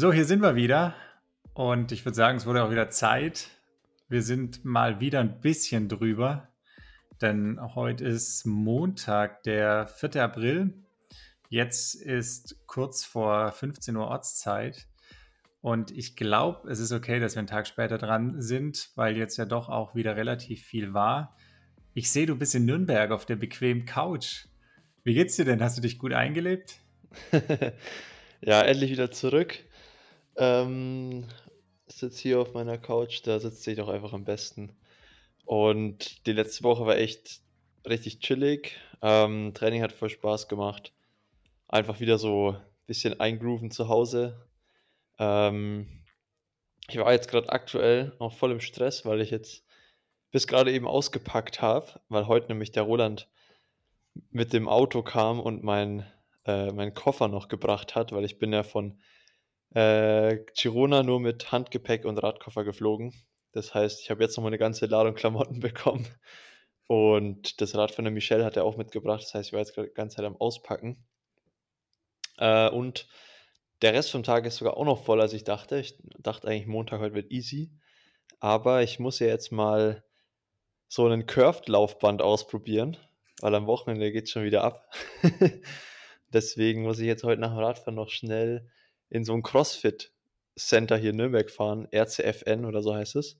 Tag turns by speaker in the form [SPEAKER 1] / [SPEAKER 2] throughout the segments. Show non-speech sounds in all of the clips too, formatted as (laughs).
[SPEAKER 1] So, hier sind wir wieder. Und ich würde sagen, es wurde auch wieder Zeit. Wir sind mal wieder ein bisschen drüber. Denn heute ist Montag, der 4. April. Jetzt ist kurz vor 15 Uhr Ortszeit. Und ich glaube, es ist okay, dass wir einen Tag später dran sind, weil jetzt ja doch auch wieder relativ viel war. Ich sehe, du bist in Nürnberg auf der bequemen Couch. Wie geht's dir denn? Hast du dich gut eingelebt? (laughs)
[SPEAKER 2] ja, endlich wieder zurück. Ähm, sitze hier auf meiner Couch, da sitze ich doch einfach am besten. Und die letzte Woche war echt richtig chillig. Ähm, Training hat voll Spaß gemacht. Einfach wieder so ein bisschen eingrooven zu Hause. Ähm, ich war jetzt gerade aktuell auch voll im Stress, weil ich jetzt bis gerade eben ausgepackt habe, weil heute nämlich der Roland mit dem Auto kam und mein, äh, meinen Koffer noch gebracht hat, weil ich bin ja von äh, Girona nur mit Handgepäck und Radkoffer geflogen. Das heißt, ich habe jetzt noch mal eine ganze Ladung Klamotten (laughs) bekommen. Und das Rad von der Michelle hat er auch mitgebracht. Das heißt, ich war jetzt gerade die ganze Zeit am Auspacken. Äh, und der Rest vom Tag ist sogar auch noch voll, als ich dachte. Ich dachte eigentlich, Montag heute wird easy. Aber ich muss ja jetzt mal so einen Curved-Laufband ausprobieren, weil am Wochenende geht es schon wieder ab. (laughs) Deswegen muss ich jetzt heute nach dem Radfahren noch schnell in so ein CrossFit-Center hier in Nürnberg fahren, RCFN oder so heißt es.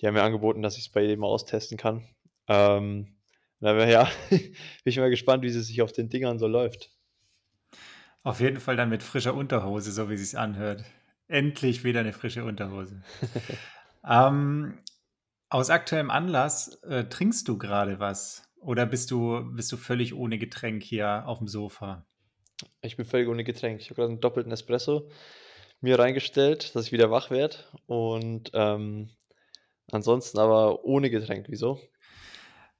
[SPEAKER 2] Die haben mir angeboten, dass ich es bei jedem mal austesten kann. Ähm, ja, (laughs) bin ich mal gespannt, wie es sich auf den Dingern so läuft.
[SPEAKER 1] Auf jeden Fall dann mit frischer Unterhose, so wie es sich anhört. Endlich wieder eine frische Unterhose. (laughs) ähm, aus aktuellem Anlass, äh, trinkst du gerade was? Oder bist du, bist du völlig ohne Getränk hier auf dem Sofa?
[SPEAKER 2] Ich bin völlig ohne Getränk. Ich habe gerade einen doppelten Espresso mir reingestellt, dass ich wieder wach werde. Und ähm, ansonsten aber ohne Getränk. Wieso?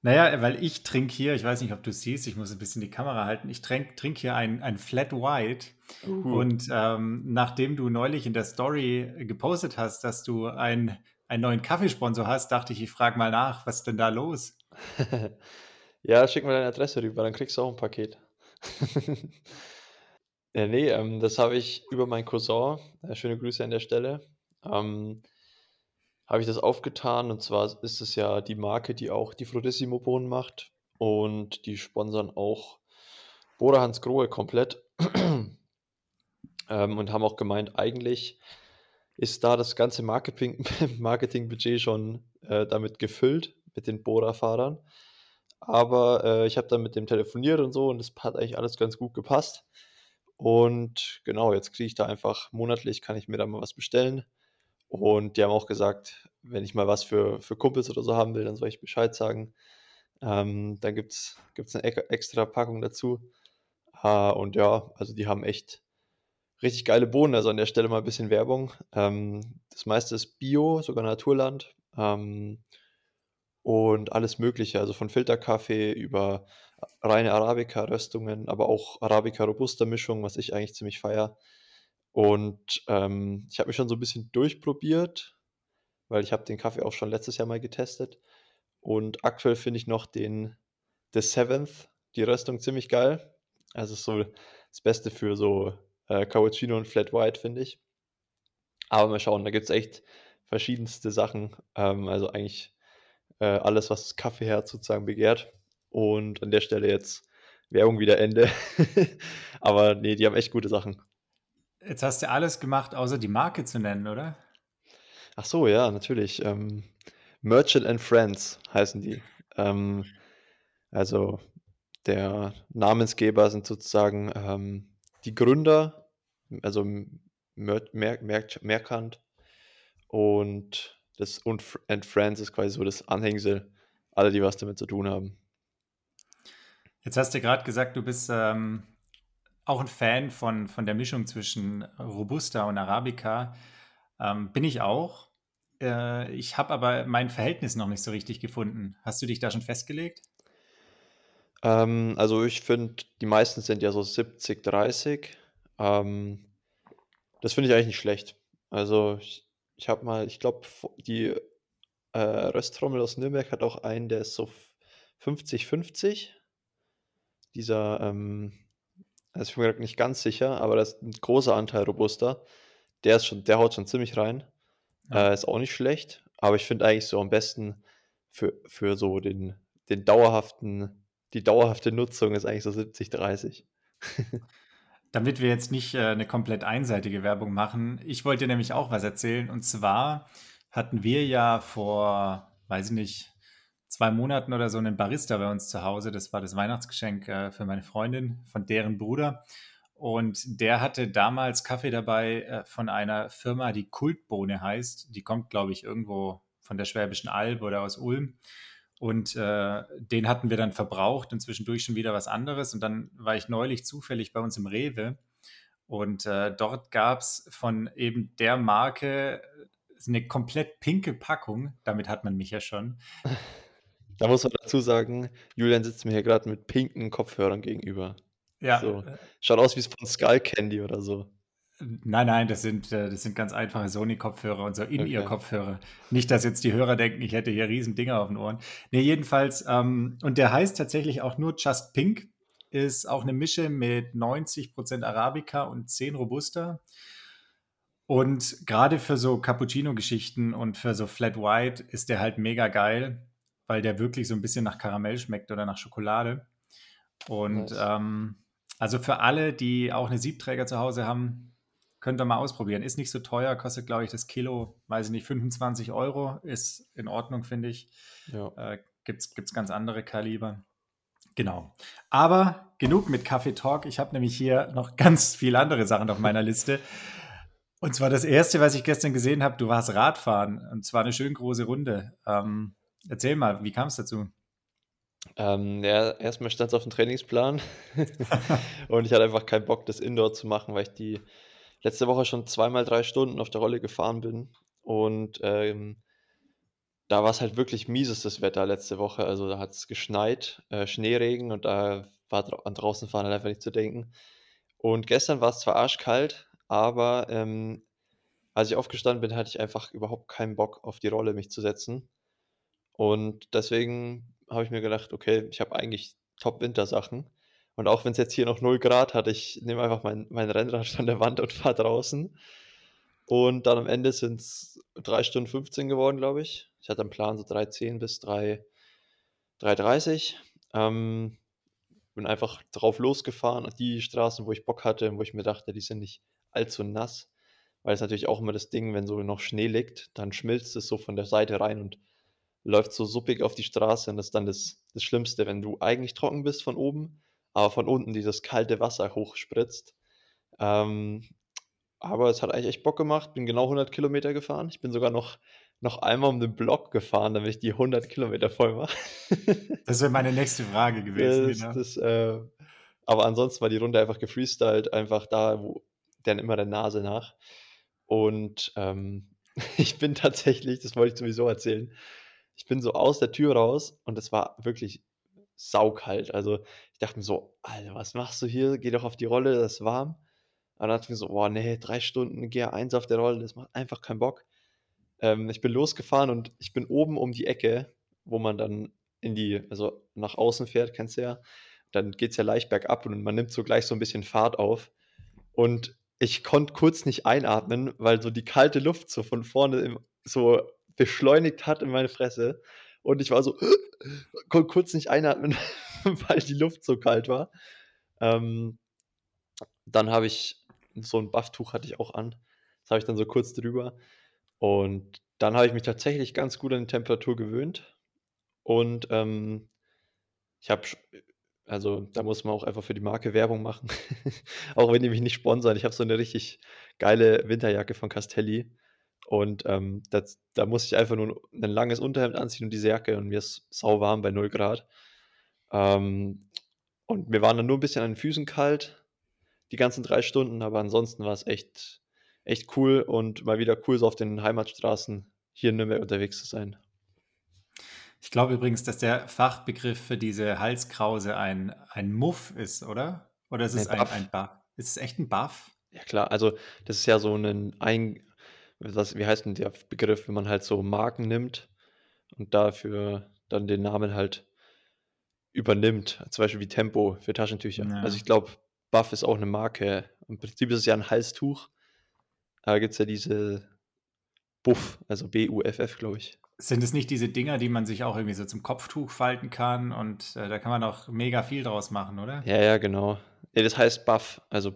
[SPEAKER 1] Naja, weil ich trinke hier, ich weiß nicht, ob du siehst, ich muss ein bisschen die Kamera halten. Ich trinke trink hier ein, ein Flat White. Uh. Und ähm, nachdem du neulich in der Story gepostet hast, dass du ein, einen neuen Kaffeesponsor hast, dachte ich, ich frage mal nach, was ist denn da los? (laughs)
[SPEAKER 2] ja, schick mir deine Adresse rüber, dann kriegst du auch ein Paket. (laughs) Ja, ne, ähm, das habe ich über meinen Cousin, äh, schöne Grüße an der Stelle, ähm, habe ich das aufgetan. Und zwar ist es ja die Marke, die auch die Florissimo-Bohnen macht. Und die sponsern auch Bora Hans Grohe komplett. (clears throat) ähm, und haben auch gemeint, eigentlich ist da das ganze Marketing, (laughs) Marketingbudget schon äh, damit gefüllt, mit den Bora-Fahrern. Aber äh, ich habe dann mit dem telefoniert und so und es hat eigentlich alles ganz gut gepasst. Und genau, jetzt kriege ich da einfach monatlich, kann ich mir da mal was bestellen. Und die haben auch gesagt, wenn ich mal was für, für Kumpels oder so haben will, dann soll ich Bescheid sagen. Ähm, dann gibt es eine extra Packung dazu. Äh, und ja, also die haben echt richtig geile Bohnen. Also an der Stelle mal ein bisschen Werbung. Ähm, das meiste ist Bio, sogar Naturland. Ähm, und alles Mögliche, also von Filterkaffee über reine Arabica-Röstungen, aber auch Arabica-Robusta-Mischung, was ich eigentlich ziemlich feier. Und ähm, ich habe mich schon so ein bisschen durchprobiert, weil ich habe den Kaffee auch schon letztes Jahr mal getestet. Und aktuell finde ich noch den The Seventh, die Röstung ziemlich geil. Also so das Beste für so äh, Cappuccino und Flat White, finde ich. Aber mal schauen, da gibt es echt verschiedenste Sachen. Ähm, also eigentlich äh, alles, was das Kaffeeherz sozusagen begehrt. Und an der Stelle jetzt Werbung wieder Ende. (laughs) Aber nee, die haben echt gute Sachen.
[SPEAKER 1] Jetzt hast du alles gemacht, außer die Marke zu nennen, oder?
[SPEAKER 2] Ach so, ja, natürlich. Ähm, Merchant and Friends heißen die. Ähm, also der Namensgeber sind sozusagen ähm, die Gründer, also Mer Mer Mer Merkant und das und and Friends ist quasi so das Anhängsel, alle, die was damit zu tun haben.
[SPEAKER 1] Jetzt hast du gerade gesagt, du bist ähm, auch ein Fan von, von der Mischung zwischen Robusta und Arabica. Ähm, bin ich auch. Äh, ich habe aber mein Verhältnis noch nicht so richtig gefunden. Hast du dich da schon festgelegt?
[SPEAKER 2] Ähm, also ich finde, die meisten sind ja so 70, 30. Ähm, das finde ich eigentlich nicht schlecht. Also ich, ich habe mal, ich glaube, die äh, Rösttrommel aus Nürnberg hat auch einen, der ist so 50-50. Dieser, ähm, also ich bin mir nicht ganz sicher, aber das ist ein großer Anteil Robusta. der ist schon der haut schon ziemlich rein.
[SPEAKER 1] Ja.
[SPEAKER 2] Äh, ist auch nicht schlecht, aber ich finde eigentlich so am besten für für so den den dauerhaften die dauerhafte Nutzung ist eigentlich so 70, 30. (laughs)
[SPEAKER 1] Damit wir jetzt nicht, äh, 'ne komplett einseitige Werbung machen. Ich wollte dir nämlich auch was erzählen. Und zwar hatten wir ja vor, weiß ich nicht, 2 Monaten oder so 'nen Barista bei uns zu Hause. Das war das Weihnachtsgeschenk, äh, für meine Freundin von deren Bruder. Und der hatte damals Kaffee dabei, äh, von einer Firma, die Kultbohne heißt. Die kommt, glaube ich, irgendwo von der Schwäbischen Alb oder aus Ulm. Und, äh, den hatten wir dann verbraucht und zwischendurch schon wieder was anderes. Und dann war ich neulich zufällig bei uns im Rewe und, äh, dort gab's von eben der Marke eine komplett pinke Packung. Damit hat man mich ja schon. (laughs)
[SPEAKER 2] Da muss man dazu sagen, Julian sitzt mir hier grad mit pinken Kopfhörern gegenüber.
[SPEAKER 1] Ja,
[SPEAKER 2] So,
[SPEAKER 1] äh
[SPEAKER 2] schaut aus wie von Skullcandy oder so.
[SPEAKER 1] Nein, nein, das sind äh, das sind ganz einfache Sony-Kopfhörer und so
[SPEAKER 2] Okay.
[SPEAKER 1] In-Ear-Kopfhörer. Nicht, dass jetzt die Hörer denken, ich hätte hier riesen Dinger auf den Ohren. Ne, jedenfalls, ähm und der heißt tatsächlich auch nur Just Pink, ist auch 'ne Mische mit 90% Arabica und 10 Robusta. Und grade für so Cappuccino-Geschichten und für so Flat White ist der halt mega geil, weil der wirklich so 'n bisschen nach Karamell schmeckt oder nach Schokolade. Und,
[SPEAKER 2] Nice.
[SPEAKER 1] ähm, also für alle, die auch 'ne Siebträger zu Hause haben, könnt ihr mal ausprobieren. Ist nicht so teuer, kostet, glaube ich, das Kilo, weiß ich nicht, 25 €. Ist in Ordnung, finde ich.
[SPEAKER 2] Ja.
[SPEAKER 1] Äh, gibt's gibt's ganz andere Kaliber. Genau. Aber genug mit Kaffee-Talk. Ich habe nämlich hier noch ganz viele andere Sachen auf meiner Liste. Und zwar das Erste, was ich gestern gesehen habe, du warst Radfahren, und zwar 'ne schön große Runde. Ähm, erzähl mal, wie kam's dazu?
[SPEAKER 2] Ähm, ja, erst mal stand's aufm Trainingsplan (laughs) (laughs) und ich hatte einfach keinen Bock, das Indoor zu machen, weil ich die letzte Woche schon zweimal 3 Stunden auf der Rolle gefahren bin. Und, ähm, da war's halt wirklich miesestes Wetter letzte Woche. Also, da hat's geschneit, äh, Schneeregen und da war an draußen fahren halt einfach nicht zu denken. Und gestern war's zwar arschkalt, aber, ähm, als ich aufgestanden bin, hatte ich einfach überhaupt keinen Bock, auf die Rolle mich zu setzen. Und deswegen habe ich mir gedacht: „Okay, ich habe eigentlich Top-Wintersachen.“ Und auch wenn's jetzt hier noch 0 C hat, ich nehme einfach mein mein Rennrad von der Wand und fahre draußen. Und dann am Ende sind's 3 Stunden 15 geworden, glaube ich. Ich hatte im Plan so 3:10 bis drei 3:30. Ähm, bin einfach drauf losgefahren die Straßen, wo ich Bock hatte wo ich mir dachte, die sind nicht allzu nass. Weil ist natürlich auch immer das Ding, wenn so noch Schnee liegt, dann schmilzt es so von der Seite rein und läuft so suppig auf die Straße und das ist dann das das Schlimmste, wenn du eigentlich trocken bist von oben, aber von unten dieses kalte Wasser hochspritzt. Ähm, aber es hat eigentlich echt Bock gemacht, bin genau 100 Kilometer gefahren. Ich bin sogar noch noch einmal um den Block gefahren, damit ich die 100 Kilometer voll mache. (laughs)
[SPEAKER 1] Das wäre meine nächste Frage gewesen,
[SPEAKER 2] Das
[SPEAKER 1] genau.
[SPEAKER 2] das, äh aber ansonsten war die Runde einfach gefreestylt, einfach da, wo dann immer der Nase nach. Und, ähm, (laughs) ich bin tatsächlich das wollte ich sowieso erzählen. Ich bin so aus der Tür raus und es war wirklich saukalt. Also, ich dachte mir so: „Alter, was machst du hier? Geh doch auf die Rolle, das ist warm.“ Und dann dachte ich mir so: „Boah, ne, 3 Stunden GR1 auf der Rolle, das macht einfach keinen Bock.“ Ähm, ich bin losgefahren und ich bin oben um die Ecke, wo man dann in die also, nach außen fährt, kennst du ja. Dann geht's ja leicht bergab und man nimmt so gleich so 'n bisschen Fahrt auf. Und ich konnte kurz nicht einatmen, weil so die kalte Luft so von vorne so beschleunigt hat in meine Fresse. Und ich war so (gasps) konnte kurz nicht einatmen, (laughs) weil die Luft so kalt war. Ähm, dann habe ich so 'n Bufftuch hatte ich auch an. Das habe ich dann so kurz drüber. Und dann habe ich mich tatsächlich ganz gut an die Temperatur gewöhnt. Und, ähm, ich habe also, da muss man auch einfach für die Marke Werbung machen, (laughs) auch wenn die mich nicht sponsern. Ich habe so 'ne richtig geile Winterjacke von Castelli und, ähm, das da muss ich einfach nur 'n 'nen langes Unterhemd anziehen und diese Jacke und mir ist sauwarm bei 0 C. Ähm, und mir waren dann nur 'n bisschen an den Füßen kalt, die ganzen 3 Stunden, aber ansonsten war's echt echt cool und mal wieder cool, so auf den Heimatstraßen hier in Nürnberg unterwegs zu sein.
[SPEAKER 1] Ich glaube übrigens, dass der Fachbegriff für diese Halskrause ein ein Muff ist, oder? Oder ist es ein
[SPEAKER 2] Buff.
[SPEAKER 1] ein Ba ist es echt 'n Buff?
[SPEAKER 2] Ja klar, also, das ist ja so 'nen ein was wie heißt 'n der Begriff, wenn man halt so Marken nimmt und dafür dann den Namen halt übernimmt, zum Beispiel wie Tempo für Taschentücher. Also,
[SPEAKER 1] Ja.
[SPEAKER 2] ich glaube, Buff ist auch 'ne Marke. Im Prinzip ist es ja 'n Halstuch. Da gibt es ja diese Buff, also B-U-F-F, glaube ich.
[SPEAKER 1] Sind es nicht diese Dinger, die man sich auch irgendwie so zum Kopftuch falten kann und äh, da kann man auch mega viel draus machen, oder?
[SPEAKER 2] Ja, ja, genau. Ja, das heißt Buff, also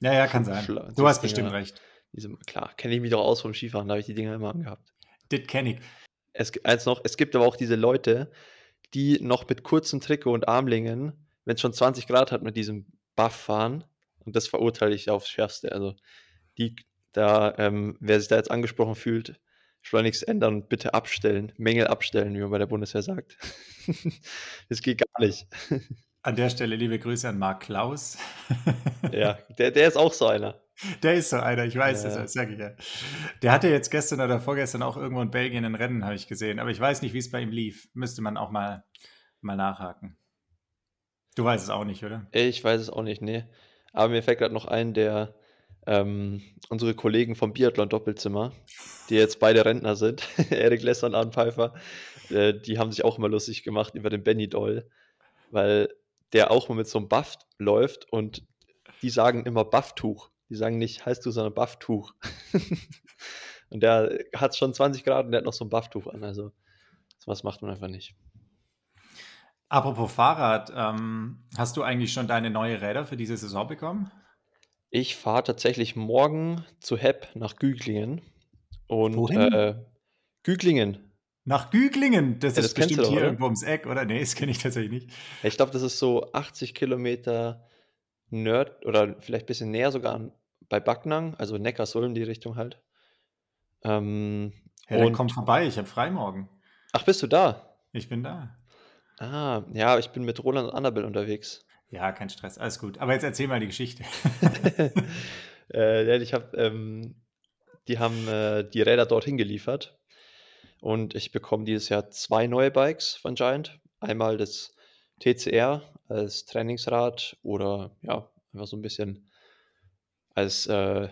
[SPEAKER 1] Ja, ja, kann (laughs) sein. Du hast bestimmt recht.
[SPEAKER 2] Diese, klar, kenne ich mich doch aus vom Skifahren, da habe ich die Dinger immer angehabt.
[SPEAKER 1] Das kenne ich.
[SPEAKER 2] Es, eins noch, es gibt aber auch diese Leute, die noch mit kurzem Trikot und Armlingen, wenn es schon 20 Grad hat, mit diesem Buff fahren. Und das verurteile ich aufs Schärfste. Also, die, da, ähm, wer sich da jetzt angesprochen fühlt, schleunigst ändern und bitte abstellen. Mängel abstellen, wie man bei der Bundeswehr sagt. (laughs) das geht gar nicht. (laughs)
[SPEAKER 1] An der Stelle liebe Grüße an Marc Klaus.
[SPEAKER 2] Ja, der, der ist auch so einer.
[SPEAKER 1] Der ist so einer, ich weiß
[SPEAKER 2] Ja.
[SPEAKER 1] das, das sag ich ja. Der hatte jetzt gestern oder vorgestern auch irgendwo in Belgien ein Rennen, habe ich gesehen. Aber ich weiß nicht, wie es bei ihm lief. Müsste man auch mal, mal nachhaken. Du weißt es auch nicht, oder?
[SPEAKER 2] Ich weiß es auch nicht, nee. Aber mir fällt gerade noch ein, der ähm, unsere Kollegen vom Biathlon Doppelzimmer, die jetzt beide Rentner sind, (laughs) Erik Lesser und Arne Pfeiffer, äh, die haben sich auch immer lustig gemacht über den Benny Doll, weil der auch mal mit so einem Buff läuft und die sagen immer Bufftuch. Die sagen nicht heißt du, sondern Bufftuch. (laughs) und der hat schon 20 Grad und der hat noch so ein Bufftuch an. Also, was macht man einfach nicht.
[SPEAKER 1] Apropos Fahrrad, ähm, hast du eigentlich schon deine neue Räder für diese Saison bekommen?
[SPEAKER 2] Ich fahre tatsächlich morgen zu Hepp nach Güglingen. Und
[SPEAKER 1] Wohin?
[SPEAKER 2] äh, Güglingen.
[SPEAKER 1] Nach Güglingen, das
[SPEAKER 2] Ja,
[SPEAKER 1] ist
[SPEAKER 2] das du
[SPEAKER 1] bestimmt hier irgendwo ums Eck, oder? Nee, das kenne ich tatsächlich nicht.
[SPEAKER 2] Ich glaube, das ist so 80 Kilometer Nerd oder vielleicht ein bisschen näher sogar an, bei Backnang, also Neckarsulm, die Richtung halt. Ähm,
[SPEAKER 1] Ja, dann
[SPEAKER 2] und,
[SPEAKER 1] komm vorbei, ich habe frei morgen.
[SPEAKER 2] ach, bist du da?
[SPEAKER 1] Ich bin da.
[SPEAKER 2] Ah, ja, ich bin mit Roland und Annabel unterwegs.
[SPEAKER 1] Ja, kein Stress, alles gut. Aber jetzt erzähl mal die Geschichte. (laughs)
[SPEAKER 2] äh, ich hab, ähm, die haben äh, die Räder dorthin geliefert und ich bekomme dieses Jahr zwei neue Bikes von Giant. Einmal das TCR als Trainingsrad oder ja, einfach so ein bisschen als äh,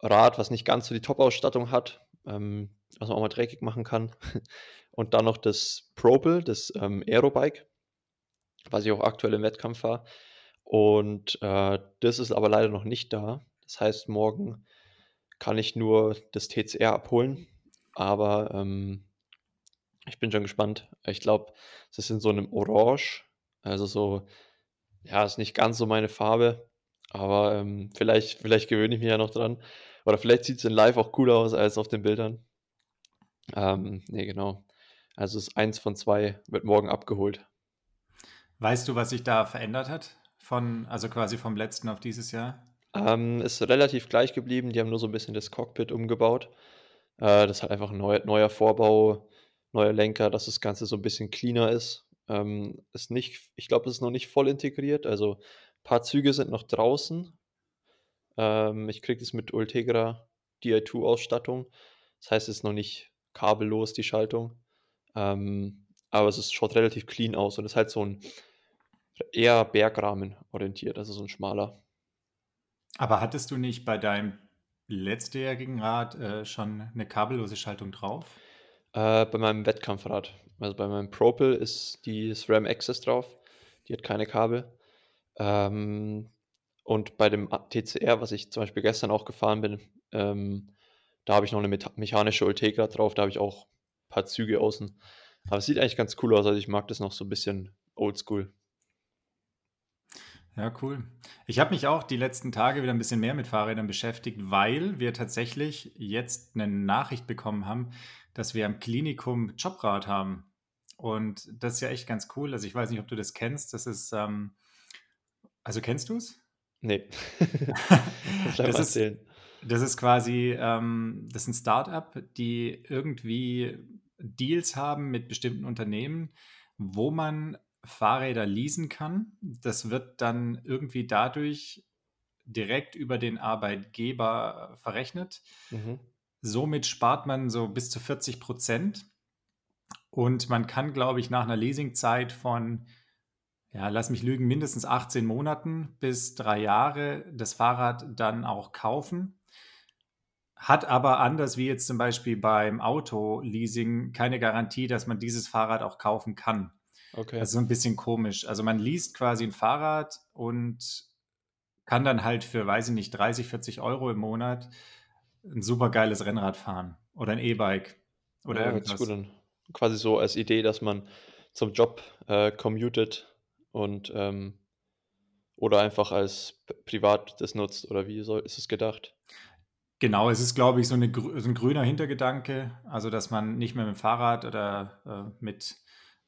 [SPEAKER 2] Rad, was nicht ganz so die Top-Ausstattung hat, ähm, was man auch mal dreckig machen kann. (laughs) Und dann noch das Propel, das ähm, Aerobike, was ich auch aktuell im Wettkampf fahre. Und äh, das ist aber leider noch nicht da. Das heißt, morgen kann ich nur das TCR abholen. Aber ähm, ich bin schon gespannt. Ich glaube, es ist in so einem Orange. Also so, ja, ist nicht ganz so meine Farbe. Aber ähm, vielleicht, vielleicht gewöhne ich mich ja noch dran. Oder vielleicht sieht es in live auch cooler aus als auf den Bildern. Ähm, nee, genau. Also es ist eins von zwei, wird morgen abgeholt.
[SPEAKER 1] Weißt du, was sich da verändert hat? Von, also quasi vom letzten auf dieses Jahr?
[SPEAKER 2] Ähm, ist relativ gleich geblieben. Die haben nur so ein bisschen das Cockpit umgebaut. Äh, das ist halt einfach ein neuer, neuer Vorbau, neuer Lenker, dass das Ganze so ein bisschen cleaner ist. Ähm, ist nicht, ich glaube, es ist noch nicht voll integriert. Also ein paar Züge sind noch draußen. Ähm, ich kriege das mit Ultegra Di2-Ausstattung. Das heißt, es ist noch nicht kabellos, die Schaltung. Ähm, aber es ist, schaut relativ clean aus und ist halt so ein eher Bergrahmen orientiert, also so ein schmaler.
[SPEAKER 1] Aber hattest du nicht bei deinem letztjährigen Rad äh, schon eine kabellose Schaltung drauf?
[SPEAKER 2] Äh, bei meinem Wettkampfrad. Also bei meinem Propel ist die SRAM Access drauf. Die hat keine Kabel. Ähm, und bei dem TCR, was ich zum Beispiel gestern auch gefahren bin, ähm, da habe ich noch eine mechanische Ultegra drauf. Da habe ich auch ein paar Züge außen. Aber es sieht eigentlich ganz cool aus. Also ich mag das noch so ein bisschen oldschool.
[SPEAKER 1] Ja, cool. Ich habe mich auch die letzten Tage wieder ein bisschen mehr mit Fahrrädern beschäftigt, weil wir tatsächlich jetzt eine Nachricht bekommen haben, dass wir am Klinikum Jobrad haben. Und das ist ja echt ganz cool. Also ich weiß nicht, ob du das kennst. Das ist, ähm, also kennst du es?
[SPEAKER 2] Nee. (laughs)
[SPEAKER 1] Das ist, das ist quasi, ähm, das ist ein Startup, die irgendwie Deals haben mit bestimmten Unternehmen, wo man Fahrräder leasen kann. Das wird dann irgendwie dadurch direkt über den Arbeitgeber verrechnet.
[SPEAKER 2] Mhm.
[SPEAKER 1] Somit spart man so bis zu 40 Prozent. Und man kann, glaube ich, nach einer Leasingzeit von, ja, lass mich lügen, mindestens 18 Monaten bis drei Jahre das Fahrrad dann auch kaufen. Hat aber anders wie jetzt zum Beispiel beim Auto-Leasing keine Garantie, dass man dieses Fahrrad auch kaufen kann.
[SPEAKER 2] Okay.
[SPEAKER 1] Das ist so ein bisschen komisch. Also man liest quasi ein Fahrrad und kann dann halt für, weiß ich nicht, 30, 40 Euro im Monat ein super geiles Rennrad fahren oder ein E-Bike oder
[SPEAKER 2] Ja, sich gut
[SPEAKER 1] irgendwas.
[SPEAKER 2] an. Quasi so als Idee, dass man zum Job, äh, commutet und, ähm oder einfach als privat das nutzt oder wie soll ist es gedacht?
[SPEAKER 1] Genau, es ist, glaube ich, so 'ne grü so 'n grüner Hintergedanke, also, dass man nicht mehr mit'm Fahrrad oder, äh, mit,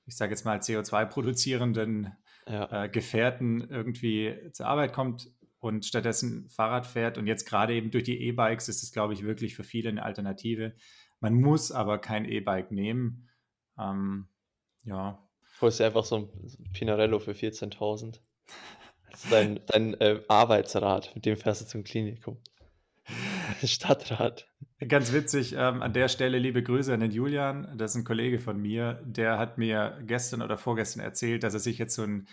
[SPEAKER 1] ich sage jetzt mal, CO2 produzierenden,
[SPEAKER 2] Ja.
[SPEAKER 1] äh, Gefährten irgendwie zur Arbeit kommt und stattdessen Fahrrad fährt. Und jetzt grade eben durch die E-Bikes ist es, glaube ich, wirklich für viele 'ne Alternative. Man muss aber kein E-Bike nehmen. Ähm, ja.
[SPEAKER 2] Holst dir einfach so 'n so 'n Pinarello für 14.000. Das ist dein dein, äh, Arbeitsrad, mit dem fährst du zum Klinikum. (laughs) Stadtrad.
[SPEAKER 1] Ganz witzig, ähm, an der Stelle liebe Grüße an den Julian. Das ist 'n Kollege von mir, der hat mir gestern oder vorgestern erzählt, dass er sich jetzt so 'n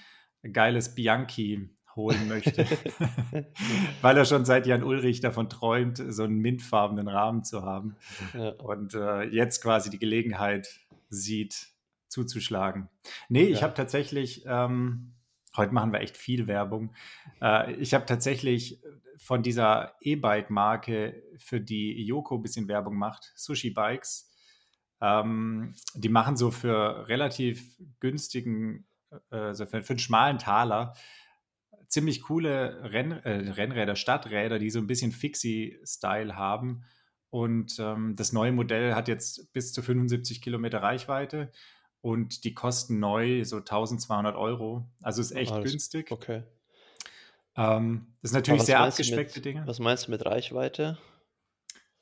[SPEAKER 1] geiles Bianchi holen möchte, (laughs) (laughs) weil er schon seit Jan Ullrich davon träumt, so 'n mintfarbenen Rahmen zu haben
[SPEAKER 2] Ja.
[SPEAKER 1] und, äh, jetzt quasi die Gelegenheit sieht, zuzuschlagen. Ne, ich habe
[SPEAKER 2] Ja.
[SPEAKER 1] tatsächlich, ähm heute machen wir echt viel Werbung. Äh, ich habe tatsächlich von dieser E-Bike-Marke, für die Yoko bisschen Werbung macht, Sushi Bikes ähm, die machen so für relativ günstigen äh, so für für 'n schmalen Taler ziemlich coole Renn äh, Rennräder, Stadträder, die so 'n bisschen Fixie-Style haben. Und, ähm, das neue Modell hat jetzt bis zu 75 Kilometer Reichweite und die kosten neu so 1.200 €. Also, ist echt
[SPEAKER 2] Alles
[SPEAKER 1] günstig.
[SPEAKER 2] okay.
[SPEAKER 1] Ähm, ist
[SPEAKER 2] Aber
[SPEAKER 1] natürlich sehr abgespeckte
[SPEAKER 2] mit
[SPEAKER 1] Dinger.
[SPEAKER 2] was meinst du mit Reichweite?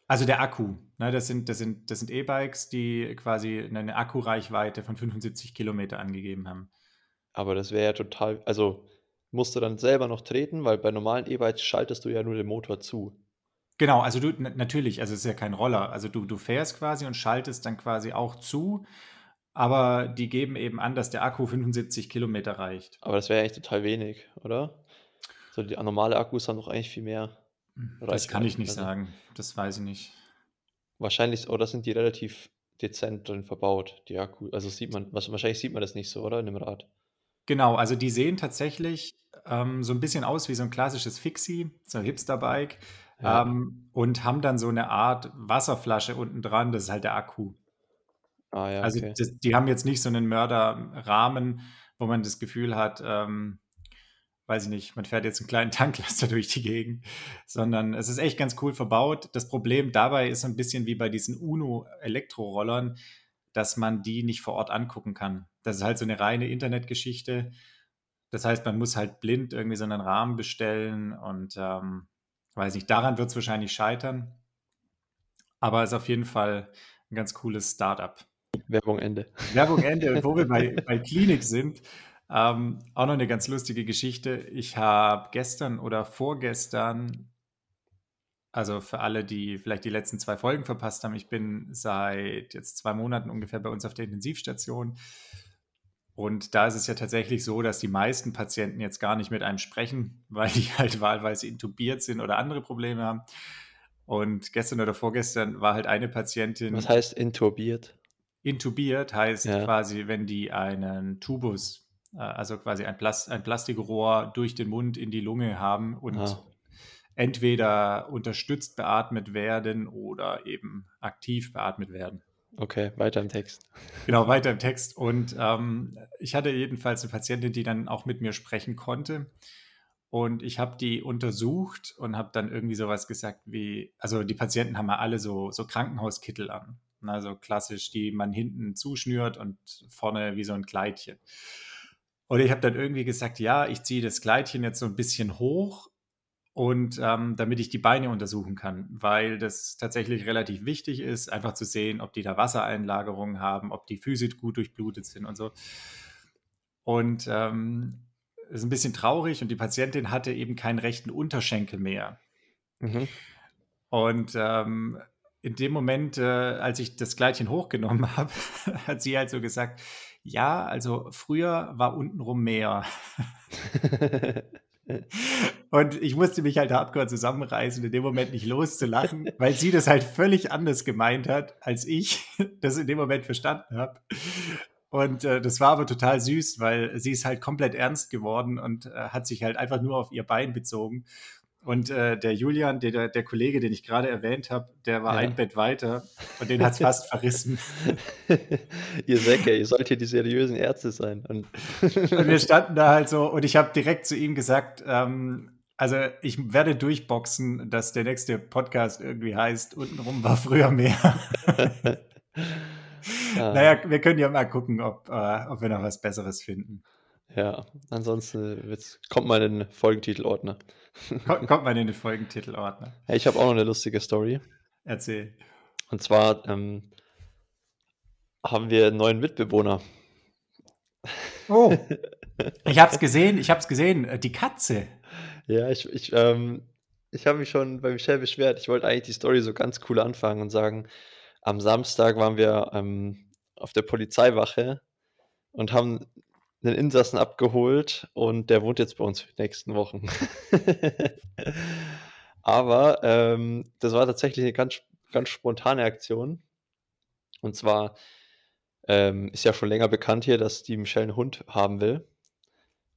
[SPEAKER 1] Also, der Akku, ne? Das sind das sind das sind E-Bikes, die quasi 'ne 'ne Akkureichweite von 75 Kilometer angegeben haben.
[SPEAKER 2] Aber das wäre ja total also, musst du dann selber noch treten, weil bei normalen E-Bikes schaltest du ja nur den Motor zu.
[SPEAKER 1] Genau, also, du natürlich, also, es ist ja kein Roller. Also, du du fährst quasi und schaltest dann quasi auch zu, aber die geben eben an, dass der Akku 75 Kilometer reicht.
[SPEAKER 2] Aber das wäre eigentlich total wenig, oder? So, die normale Akkus haben doch eigentlich viel mehr
[SPEAKER 1] Hm, das kann ich
[SPEAKER 2] Reichweite,
[SPEAKER 1] nicht
[SPEAKER 2] also
[SPEAKER 1] sagen. Das weiß ich nicht.
[SPEAKER 2] Wahrscheinlich oder sind die relativ dezent drin verbaut, die Akku also, sieht man wahrsch wahrscheinlich sieht man das nicht so, oder, in 'nem Rad?
[SPEAKER 1] Genau, also, die sehen tatsächlich, ähm, so 'n bisschen aus wie so 'n klassisches Fixie, so 'n Hipster-Bike,
[SPEAKER 2] Ja.
[SPEAKER 1] ähm, und haben dann so 'ne Art Wasserflasche unten dran, das ist halt der Akku.
[SPEAKER 2] Ah ja,
[SPEAKER 1] Also,
[SPEAKER 2] okay.
[SPEAKER 1] das die haben jetzt nicht so 'nen Mörderrahmen, wo man das Gefühl hat, ähm, weiß ich nicht, man fährt jetzt 'n kleinen (laughs) Tanklaster durch die Gegend, sondern es ist echt ganz cool verbaut. Das Problem dabei ist so 'n bisschen wie bei diesen UNO-Elektrorollern, dass man die nicht vor Ort angucken kann. Das ist halt so 'ne reine Internetgeschichte. Das heißt, man muss halt blind irgendwie so 'nen Rahmen bestellen und, ähm, weiß nicht, daran wird's wahrscheinlich scheitern. Aber ist auf jeden Fall 'n ganz cooles Start-up.
[SPEAKER 2] Werbung Ende.
[SPEAKER 1] Werbung Ende. Und wo wir bei (laughs) bei Klinik sind, ähm, auch noch 'ne ganz lustige Geschichte. Ich habe gestern oder vorgestern also, für alle, die vielleicht die letzten 2 Folgen verpasst haben, ich bin seit jetzt 2 Monaten ungefähr bei uns auf der Intensivstation. Und da ist es ja tatsächlich so, dass die meisten Patienten jetzt gar nicht mit einem sprechen, weil die halt wahlweise intubiert sind oder andere Probleme haben. Und gestern oder vorgestern war halt eine
[SPEAKER 2] Was
[SPEAKER 1] Patientin
[SPEAKER 2] heißt intubiert?
[SPEAKER 1] Intubiert heißt
[SPEAKER 2] Ja.
[SPEAKER 1] quasi, wenn die einen Tubus, äh, also, quasi ein Plas ein Plastikrohr durch den Mund in die Lunge haben und
[SPEAKER 2] Ah.
[SPEAKER 1] entweder unterstützt beatmet werden oder eben aktiv beatmet werden.
[SPEAKER 2] Okay, weiter im Text.
[SPEAKER 1] Genau, (laughs) weiter im Text. Und, ähm, ich hatte jedenfalls 'ne Patientin, die dann auch mit mir sprechen konnte. Und ich habe die untersucht und habe dann irgendwie so was gesagt wie also, die Patienten haben ja alle so so Krankenhauskittel an, ne, so klassisch, die man hinten zuschnürt und vorne wie so 'n Kleidchen. Und ich habe dann irgendwie gesagt: „Ja, ich ziehe das Kleidchen jetzt so 'n bisschen hoch und, ähm damit ich die Beine untersuchen kann“, weil das tatsächlich relativ wichtig ist, einfach zu sehen, ob die da Wassereinlagerungen haben, ob die Füße gut durchblutet sind und so. Und, ähm, ist 'n bisschen traurig und die Patientin hatte eben keinen rechten Unterschenkel mehr.
[SPEAKER 2] Mhm.
[SPEAKER 1] Und, ähm, in dem Moment, äh, als ich das Kleidchen hochgenommen (laughs) habe, hat sie halt so gesagt: „Ja, also, früher war untenrum mehr.“ (laughs) Und ich musste mich halt hardcore zusammenreißen, in dem Moment nicht loszulachen, weil sie das halt völlig anders gemeint hat, als ich (laughs) das in dem Moment verstanden habe. Und, äh, das war aber total süß, weil sie ist halt komplett ernst geworden und, äh, hat sich halt einfach nur auf ihr Bein bezogen Und äh, der Julian, der, der Kollege, den ich gerade erwähnt habe, der war ja. ein Bett weiter und den hat es fast verrissen. (laughs)
[SPEAKER 2] ihr Säcke, ihr sollt hier die seriösen Ärzte sein. Und, (laughs)
[SPEAKER 1] und wir (laughs) standen da halt so und ich habe direkt zu ihm gesagt, ähm, also ich werde durchboxen, dass der nächste Podcast irgendwie heißt, untenrum war früher mehr. ja. Naja, wir können ja mal gucken, ob, äh, ob wir noch was Besseres finden.
[SPEAKER 2] Ja, ansonsten kommt mal in den Folgentitelordner.
[SPEAKER 1] Kommt, kommt mal in den Folgentitelordner. (laughs)
[SPEAKER 2] Hey, ich habe auch noch eine lustige Story.
[SPEAKER 1] Erzähl.
[SPEAKER 2] Und zwar ähm, haben wir einen neuen Mitbewohner.
[SPEAKER 1] Oh, (laughs) ich habe es gesehen, ich habe es gesehen, äh, die Katze.
[SPEAKER 2] Ja, ich, ich, ähm, ich habe mich schon bei Michelle beschwert. Ich wollte eigentlich die Story so ganz cool anfangen und sagen, am Samstag waren wir ähm, auf der Polizeiwache und haben einen Insassen abgeholt und der wohnt jetzt bei uns für die nächsten Wochen. (laughs) Aber ähm, das war tatsächlich eine ganz, ganz spontane Aktion. Und zwar ähm, ist ja schon länger bekannt hier, dass die Michelle einen Hund haben will.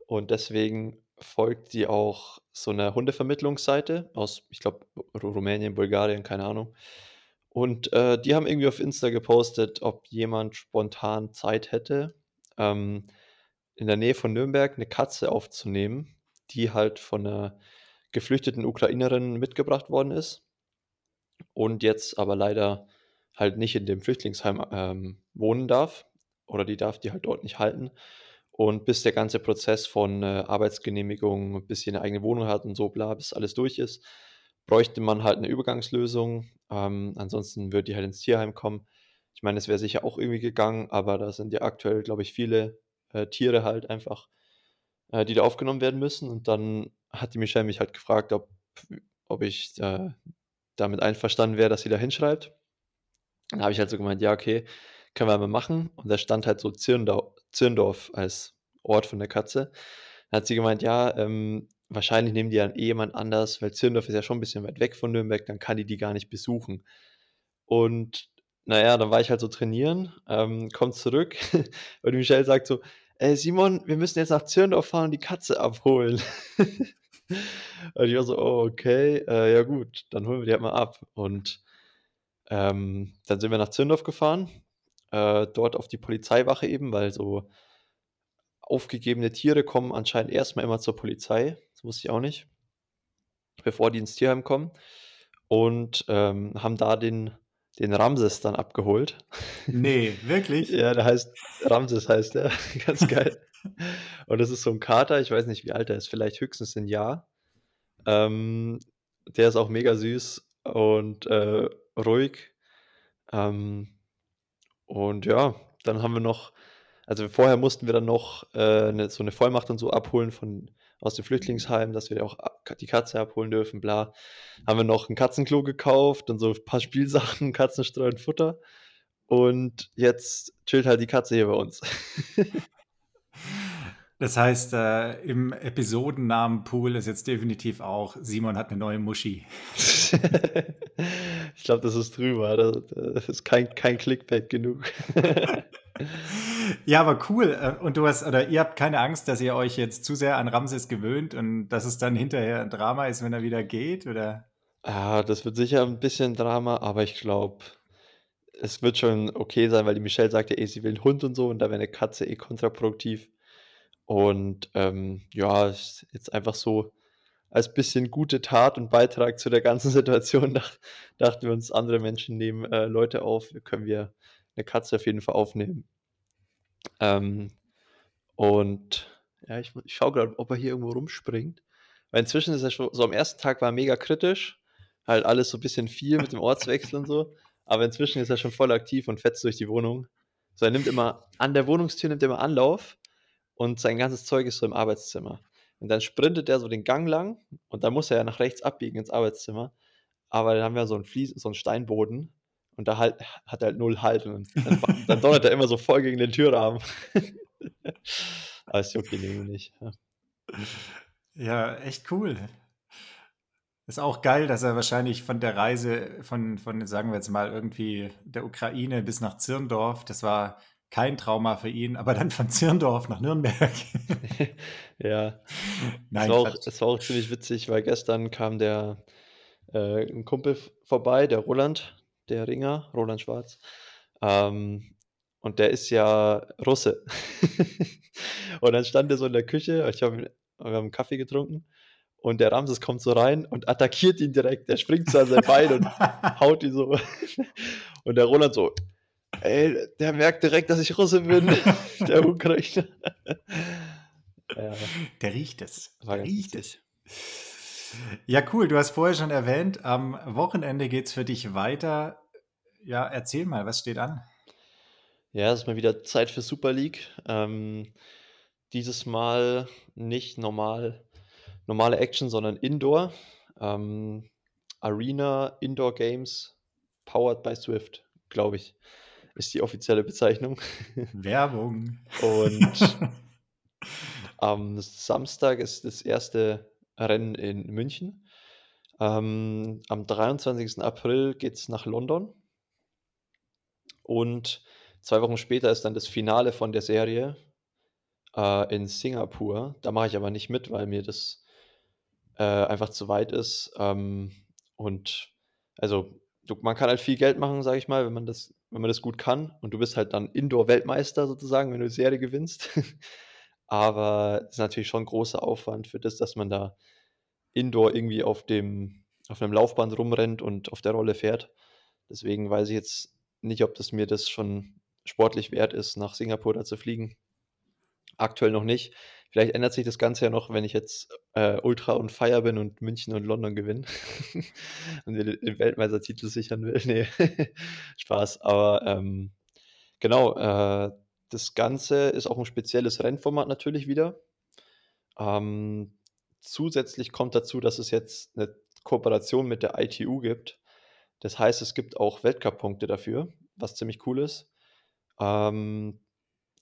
[SPEAKER 2] Und deswegen folgt die auch so einer Hundevermittlungsseite aus, ich glaube, Rumänien, Bulgarien, keine Ahnung. Und äh, die haben irgendwie auf Insta gepostet, ob jemand spontan Zeit hätte, ähm, in der Nähe von Nürnberg eine Katze aufzunehmen, die halt von einer geflüchteten Ukrainerin mitgebracht worden ist und jetzt aber leider halt nicht in dem Flüchtlingsheim ähm, wohnen darf oder die darf die halt dort nicht halten. Und bis der ganze Prozess von äh, Arbeitsgenehmigung, bis sie eine eigene Wohnung hat und so bla, bis alles durch ist, bräuchte man halt eine Übergangslösung. Ähm, ansonsten würde die halt ins Tierheim kommen. Ich meine, es wäre sicher auch irgendwie gegangen, aber da sind ja aktuell, glaube ich, viele äh, Tiere halt einfach, äh, die da aufgenommen werden müssen. Und dann hat die Michelle mich halt gefragt, ob, ob ich äh, damit einverstanden wäre, dass sie da hinschreibt. Dann habe ich halt so gemeint, ja, okay, können wir mal machen. Und da stand halt so Zirndorf, Zirndorf als Ort von der Katze. Dann hat sie gemeint, ja, ähm, wahrscheinlich nehmen die ja eh jemand anders, weil Zirndorf ist ja schon ein bisschen weit weg von Nürnberg, dann kann die die gar nicht besuchen. Und naja, dann war ich halt so trainieren, ähm, komm zurück (laughs) und Michelle sagt so, äh, Simon, wir müssen jetzt nach Zirndorf fahren und die Katze abholen. (laughs) und ich war so, oh, okay, äh, ja gut, dann holen wir die halt mal ab. Und ähm, dann sind wir nach Zirndorf gefahren, äh, dort auf die Polizeiwache eben, weil so aufgegebene Tiere kommen anscheinend erstmal immer zur Polizei. Das wusste ich auch nicht. Bevor die ins Tierheim kommen. Und ähm, haben da den den Ramses dann abgeholt.
[SPEAKER 1] Nee, wirklich?
[SPEAKER 2] ja, der heißt, Ramses heißt der. (laughs) Ganz geil. Und das ist so ein Kater, ich weiß nicht, wie alt er ist, vielleicht höchstens ein Jahr. Ähm, der ist auch mega süß und äh, ruhig. Ähm, und ja, dann haben wir noch, also vorher mussten wir dann noch äh, eine, so eine Vollmacht und so abholen von aus dem Flüchtlingsheim, dass wir auch die Katze abholen dürfen, bla. Haben wir noch ein Katzenklo gekauft und so ein paar (laughs) Spielsachen, Katzenstreu und Futter. Und jetzt chillt halt die Katze hier bei uns. (laughs)
[SPEAKER 1] Das heißt, äh, im Episodennamen Pool ist jetzt definitiv auch Simon hat eine neue Muschi. (laughs)
[SPEAKER 2] ich glaube, das ist drüber. Das, das ist kein, kein Clickbait genug. (laughs)
[SPEAKER 1] ja, aber cool. Äh, und du hast, oder ihr habt keine Angst, dass ihr euch jetzt zu sehr an Ramses gewöhnt und dass es dann hinterher ein Drama ist, wenn er wieder geht, oder?
[SPEAKER 2] Ja, das wird sicher ein bisschen Drama, aber ich glaube, es wird schon okay sein, weil die Michelle sagte, ey, sie will einen Hund und so und da wäre eine Katze eh kontraproduktiv. Und ähm, ja, jetzt einfach so als bisschen gute Tat und Beitrag zu der ganzen (laughs) Situation dach, dachten wir uns, andere Menschen nehmen äh, Leute auf, können wir eine Katze auf jeden Fall aufnehmen. Ähm, und ja, ich, ich schaue gerade, ob er hier irgendwo rumspringt. Weil inzwischen ist er schon, so am ersten Tag war er mega kritisch, halt alles so ein bisschen viel mit dem Ortswechsel und so. Aber inzwischen ist er schon voll aktiv und fetzt durch die Wohnung. So, er nimmt immer, an der Wohnungstür nimmt er immer Anlauf und sein ganzes Zeug ist so im Arbeitszimmer. Und dann sprintet er so den Gang lang und dann muss er ja nach rechts abbiegen ins Arbeitszimmer. Aber dann haben wir so einen, Flies, so einen Steinboden und da halt, hat er halt null Halt und dann, (laughs) dann donnert er immer so voll gegen den Türrahmen. (laughs) Aber okay, nehmen wir nicht. Ja.
[SPEAKER 1] ja, echt cool. Ist auch geil, dass er wahrscheinlich von der Reise von, von, sagen wir jetzt mal, irgendwie der Ukraine bis nach Zirndorf, das war kein Trauma für ihn, aber dann von Zirndorf nach Nürnberg. (laughs)
[SPEAKER 2] Ja. Es
[SPEAKER 1] Nein,
[SPEAKER 2] war auch es war auch ziemlich witzig, weil gestern kam der äh, 'n Kumpel vorbei, der Roland, der Ringer, Roland Schwarz. Ähm, und der ist ja Russe. (laughs) Und dann stand er so in der Küche, ich habe wir haben Kaffee getrunken und der Ramses kommt so rein und attackiert ihn direkt. Der springt so an sein Bein und (laughs) haut ihn so. Und der Roland so: „Ey, der merkt direkt, dass ich Russe bin, (laughs) der Ukrainer.“ Ja,
[SPEAKER 1] Der riecht es. Der riecht es. Ja, cool. Du hast vorher schon erwähnt, am Wochenende geht's für dich weiter. Ja, erzähl mal, was steht an?
[SPEAKER 2] Ja, es ist mal wieder Zeit für Super League. Ähm, dieses Mal nicht normal normale Action, sondern Indoor. Ähm, Arena Indoor Games powered by Swift, glaube ich, ist die offizielle Bezeichnung. (laughs)
[SPEAKER 1] Werbung.
[SPEAKER 2] Und (laughs) am Samstag ist das erste Rennen in München. Ähm, am 23. April geht's nach London. Und 2 Wochen später ist dann das Finale von der Serie, äh, in Singapur. Da mache ich aber nicht mit, weil mir das, äh, einfach zu weit ist. Ähm, und also, man kann halt viel Geld machen, sage ich mal, wenn man das wenn man das gut kann und du bist halt dann Indoor-Weltmeister sozusagen, wenn du die Serie gewinnst. (laughs) Aber es ist natürlich schon großer Aufwand für das, dass man da Indoor irgendwie auf dem auf 'nem Laufband rumrennt und auf der Rolle fährt. Deswegen weiß ich jetzt nicht, ob das mir das schon sportlich wert ist, nach Singapur da zu fliegen. Aktuell noch nicht. Vielleicht ändert sich das Ganze ja noch, wenn ich jetzt, äh, ultra on fire bin und München und London gewinne (laughs) und de den Weltmeistertitel sichern will. (laughs) Ne, Spaß. Aber, ähm, genau, äh, das Ganze ist auch 'n spezielles Rennformat natürlich wieder. Ähm, zusätzlich kommt dazu, dass es jetzt 'ne Kooperation mit der ITU gibt. Das heißt, es gibt auch Weltcuppunkte dafür, was ziemlich cool ist. Ähm,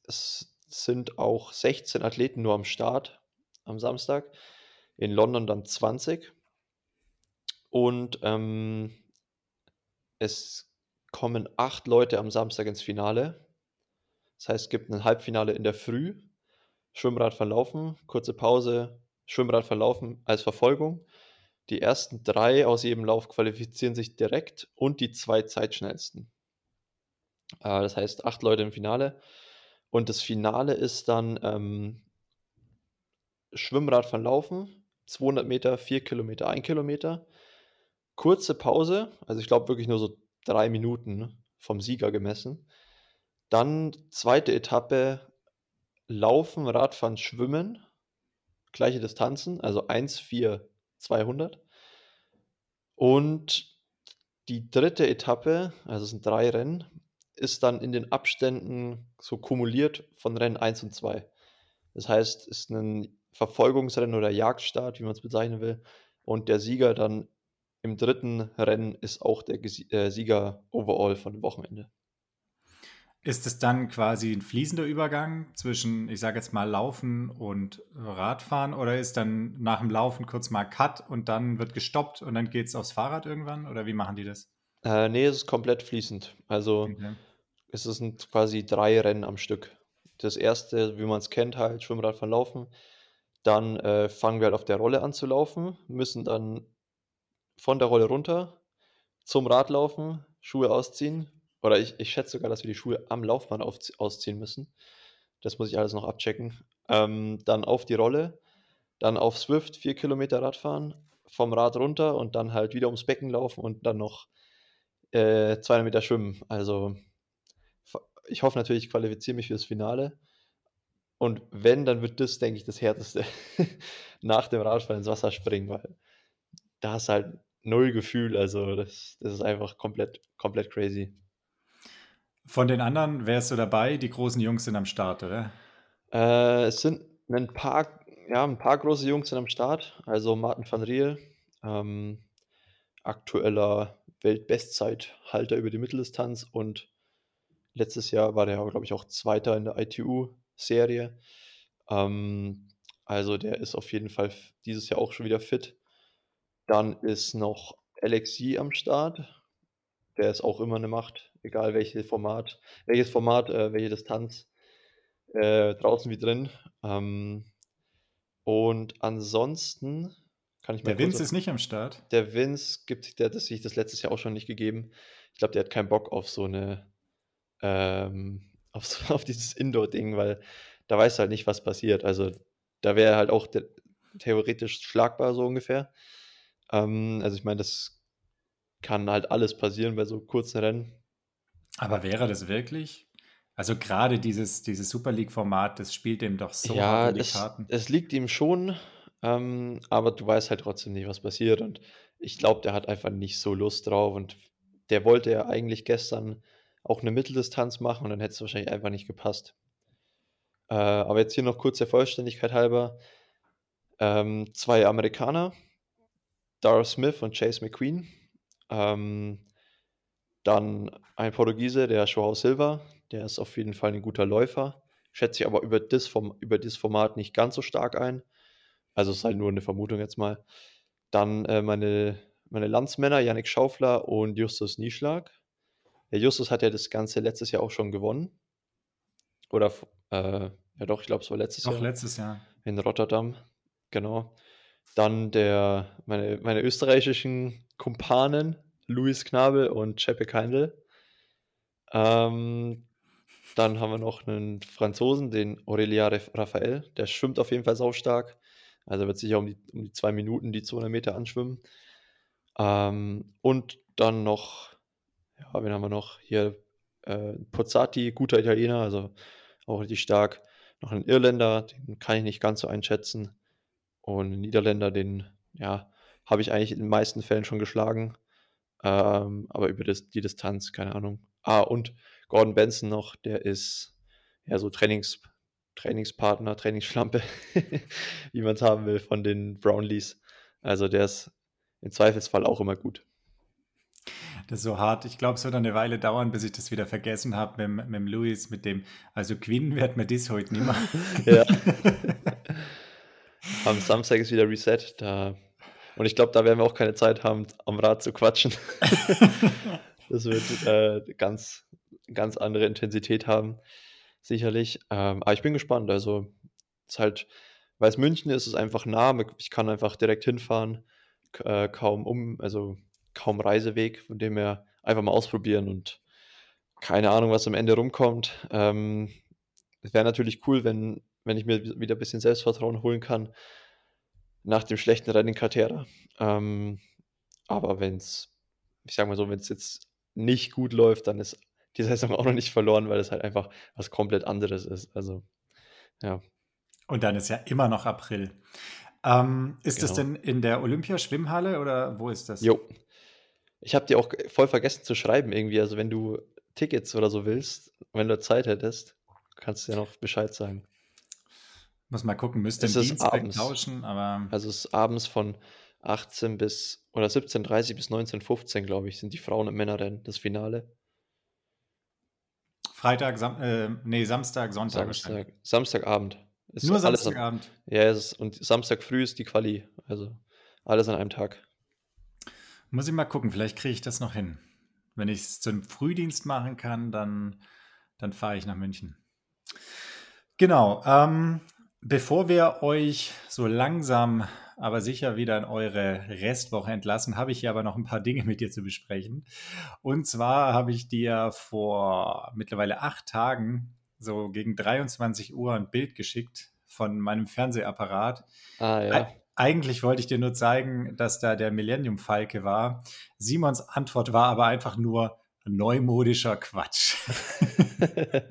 [SPEAKER 2] es sind auch 16 Athleten nur am Start am Samstag, in London dann 20. Und, ähm es kommen 8 Leute am Samstag ins Finale. Das heißt, es gibt 'nen Halbfinale in der Früh, Schwimmradfahren, Laufen, kurze Pause, Schwimmradfahren, Laufen als Verfolgung. Die ersten 3 aus jedem Lauf qualifizieren sich direkt und die 2 Zeitschnellsten. Äh, das heißt, 8 Leute im Finale. Und das Finale ist dann, ähm Schwimmradfahren, Laufen, 200 Meter, 4 Kilometer, 1 Kilometer. Kurze Pause, also ich glaube wirklich nur so 3 Minuten vom Sieger gemessen. Dann 2. Etappe Laufen, Radfahren, Schwimmen, gleiche Distanzen, also 1, 4, 200. Und die 3. Etappe, also es sind 3 Rennen, ist dann in den Abständen so kumuliert von Rennen 1 und 2. Das heißt, ist 'nen Verfolgungsrennen oder Jagdstart, wie man's bezeichnen will. Und der Sieger dann im 3. Rennen ist auch der äh, Sieger overall von dem Wochenende.
[SPEAKER 1] Ist es dann quasi 'n fließender Übergang zwischen, ich sage jetzt mal, Laufen und Radfahren oder ist dann nach dem Laufen kurz mal Cut und dann wird gestoppt und dann geht's aufs Fahrrad irgendwann oder wie machen die das?
[SPEAKER 2] Äh, ne, es ist komplett fließend. Also,
[SPEAKER 1] Okay.
[SPEAKER 2] Es sind quasi 3 Rennen am Stück. Das erste, wie man's kennt halt, Schwimmen, Radfahren, Laufen. Dann, äh, fangen wir halt auf der Rolle an zu laufen, müssen dann von der Rolle runter zum Rad laufen, Schuhe ausziehen. Oder ich ich schätze sogar, dass wir die Schuhe am Laufband aufz ausziehen müssen. Das muss ich alles noch abchecken. Ähm, dann auf die Rolle, dann auf Zwift 4 Kilometer Radfahren, vom Rad runter und dann halt wieder ums Becken laufen und dann noch, äh, 200 Meter schwimmen. Also, ich hoffe natürlich, ich qualifiziere mich fürs Finale. Und wenn, dann wird das, denke ich, das Härteste (laughs) nach dem Radfahren ins Wasser springen, weil da hast du halt 0 Gefühl. Also, das das ist einfach komplett komplett crazy.
[SPEAKER 1] Von den anderen wärst du dabei? Die großen Jungs sind am Start, oder?
[SPEAKER 2] Äh, es sind 'nen paar ja, 'n paar große Jungs sind am Start. Also, Martin van Riel, ähm, aktueller Weltbestzeithalter über die Mitteldistanz und letztes Jahr war der, glaube ich, auch 2. in der ITU-Serie. Ähm, also, der ist auf jeden Fall dieses Jahr auch schon wieder fit. Dann ist noch Alex Yee am Start. der ist auch immer eine Macht, egal welches Format, welches Format, äh, welche Distanz, äh, draußen wie drin. Ähm, und ansonsten kann ich mal
[SPEAKER 1] Der Vince ist nicht am Start.
[SPEAKER 2] der Vince gibt der hat sich das letztes Jahr auch schon nicht gegeben. Ich glaube, der hat keinen Bock auf so eine ähm, (laughs) auf auf dieses Indoor-Ding, weil da weißt du halt nicht, was passiert. Also, da wäre er halt auch the theoretisch schlagbar so ungefähr. Ähm, also, ich meine, das kann halt alles passieren bei so kurzen Rennen.
[SPEAKER 1] Aber wäre das wirklich? Also gerade dieses, dieses Super League-Format, das spielt dem doch so
[SPEAKER 2] Ja,
[SPEAKER 1] die
[SPEAKER 2] es
[SPEAKER 1] Karten.
[SPEAKER 2] es liegt ihm schon, ähm, aber du weißt halt trotzdem nicht, was passiert und ich glaube, der hat einfach nicht so Lust drauf und der wollte ja eigentlich gestern auch 'ne Mitteldistanz machen und dann hätte es wahrscheinlich einfach nicht gepasst. Äh, aber jetzt hier noch kurz der Vollständigkeit halber, ähm, 2 Amerikaner, Dara Smith und Chase McQueen. Ähm, dann ein Portugiese, der Joao Silva, der ist auf jeden Fall 'n guter Läufer, schätze ich aber über das über das Format nicht ganz so stark ein. Also, ist halt nur 'ne Vermutung jetzt mal. Dann, äh, meine meine Landsmänner Yannick Schaufler und Justus Nieschlag. Der Justus hat ja das Ganze letztes Jahr auch schon gewonnen. Oder äh, ja doch, ich glaube, es war letztes
[SPEAKER 1] Doch,
[SPEAKER 2] Jahr
[SPEAKER 1] letztes Jahr.
[SPEAKER 2] in Rotterdam, genau. Dann der meine meine österreichischen Kumpanen Luis Knabel und Cheppe Keindl. Ähm, dann haben wir noch 'nen Franzosen, den Ref Raphael, der schwimmt auf jeden Fall saustark. Also, wird sicher um die um die 2 Minuten die 200 Meter anschwimmen. Ähm, und dann noch ja, wen haben wir noch? Hier, äh, Pozzati, guter Italiener, also auch richtig stark. Noch 'n Irländer, den kann ich nicht ganz so einschätzen. Und 'n Niederländer, den, ja, habe ich eigentlich in den meisten Fällen schon geschlagen. Ähm, aber über das die Distanz, keine Ahnung. Ah, und Gordon Benson noch, der ist ja so Trainings Trainingspartner, Trainingsschlampe, (laughs) wie man's haben will, von den Brownlees. Also, der ist im Zweifelsfall auch immer gut.
[SPEAKER 1] Das ist so hart. Ich glaube, es wird noch 'ne Weile dauern, bis ich das wieder vergessen habe mit'm mit'm Luis, mit dem also gewinnen wird mir das heute nimmer. (laughs)
[SPEAKER 2] Ja. (laughs) Am Samstag ist wieder Reset, da und ich glaube, da werden wir auch keine Zeit haben, am Rad zu quatschen. (laughs) Das wird, äh, ganz ganz andere Intensität haben, sicherlich. Ähm, aber ich bin gespannt. Also, ist halt weil's München ist, ist einfach nah. Mit ich kann einfach direkt hinfahren, äh, kaum um also kaum Reiseweg, von dem her einfach mal ausprobieren und keine Ahnung, was am Ende rumkommt. Ähm, es wäre natürlich cool, wenn wenn ich mir wi wieder bisschen Selbstvertrauen holen kann nach dem schlechten Rennen in Catera. Ähm, aber wenn's ich sage mal so, wenn's jetzt nicht gut läuft, dann ist die (laughs) Saison auch noch nicht verloren, weil es halt einfach was komplett anderes ist. Also, ja.
[SPEAKER 1] Und dann ist ja immer noch April. Ähm, ist das
[SPEAKER 2] Genau.
[SPEAKER 1] denn in der Olympiaschwimmhalle oder wo ist das?
[SPEAKER 2] Jo. Ich habe dir auch voll vergessen zu schreiben irgendwie. Also, wenn du Tickets oder so willst, wenn du Zeit hättest, kannst du ja noch Bescheid sagen.
[SPEAKER 1] Muss mal gucken, müsste
[SPEAKER 2] Es ist abends.
[SPEAKER 1] tauschen, aber
[SPEAKER 2] Also, es ist abends von 18 bis oder 17:30 bis 19:15, glaube ich, sind die Frauen und Männerrennen, das Finale.
[SPEAKER 1] Freitag, Sam äh, ne, Samstag, Sonntag.
[SPEAKER 2] Samstag Samstagabend. Ist
[SPEAKER 1] Nur Samstagabend?
[SPEAKER 2] ja, es ist und Samstag früh ist die Quali, also alles an einem Tag.
[SPEAKER 1] Muss ich mal gucken, vielleicht kriege ich das noch hin. Wenn ich's zum Frühdienst machen kann, dann dann fahre ich nach München. Genau, ähm, bevor wir euch so langsam, aber sicher wieder in eure Restwoche entlassen, habe ich hier aber noch 'n paar Dinge mit dir zu besprechen. Und zwar habe ich dir vor mittlerweile 8 Tagen so gegen 23:00 'n Bild geschickt von meinem Fernsehapparat.
[SPEAKER 2] Ah, ja.
[SPEAKER 1] Eigentlich wollte ich dir nur zeigen, dass da der Millennium Falke war. Simons Antwort war aber einfach nur neumodischer Quatsch. (laughs)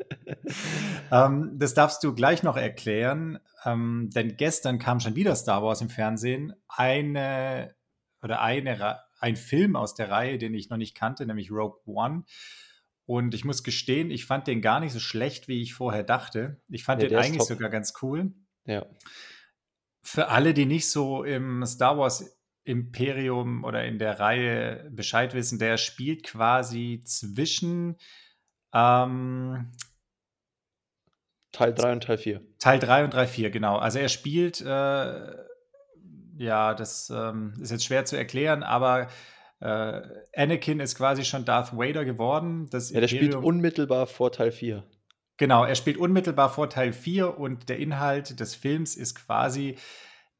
[SPEAKER 1] Ähm, das darfst du gleich noch erklären, ähm, denn gestern kam schon wieder Star Wars im Fernsehen. Eine oder eine ein Film aus der Reihe, den ich noch nicht kannte, nämlich Rogue One. Und ich muss gestehen, ich fand den gar nicht so schlecht, wie ich vorher dachte. Ich fand
[SPEAKER 2] Ne,
[SPEAKER 1] den eigentlich
[SPEAKER 2] top.
[SPEAKER 1] sogar ganz cool.
[SPEAKER 2] Ja.
[SPEAKER 1] Für alle, die nicht so im Star Wars Imperium oder in der Reihe Bescheid wissen, der spielt quasi zwischen, ähm
[SPEAKER 2] Teil 3 und Teil 4.
[SPEAKER 1] Teil 3 und Teil 4, genau. Also, er spielt, äh ja, das, ähm, ist jetzt schwer zu erklären, aber äh, Anakin ist quasi schon Darth Vader geworden. Das
[SPEAKER 2] Ja, der spielt
[SPEAKER 1] Imperium,
[SPEAKER 2] unmittelbar vor Teil 4.
[SPEAKER 1] genau, er spielt unmittelbar vor Teil 4 und der Inhalt des Films ist quasi,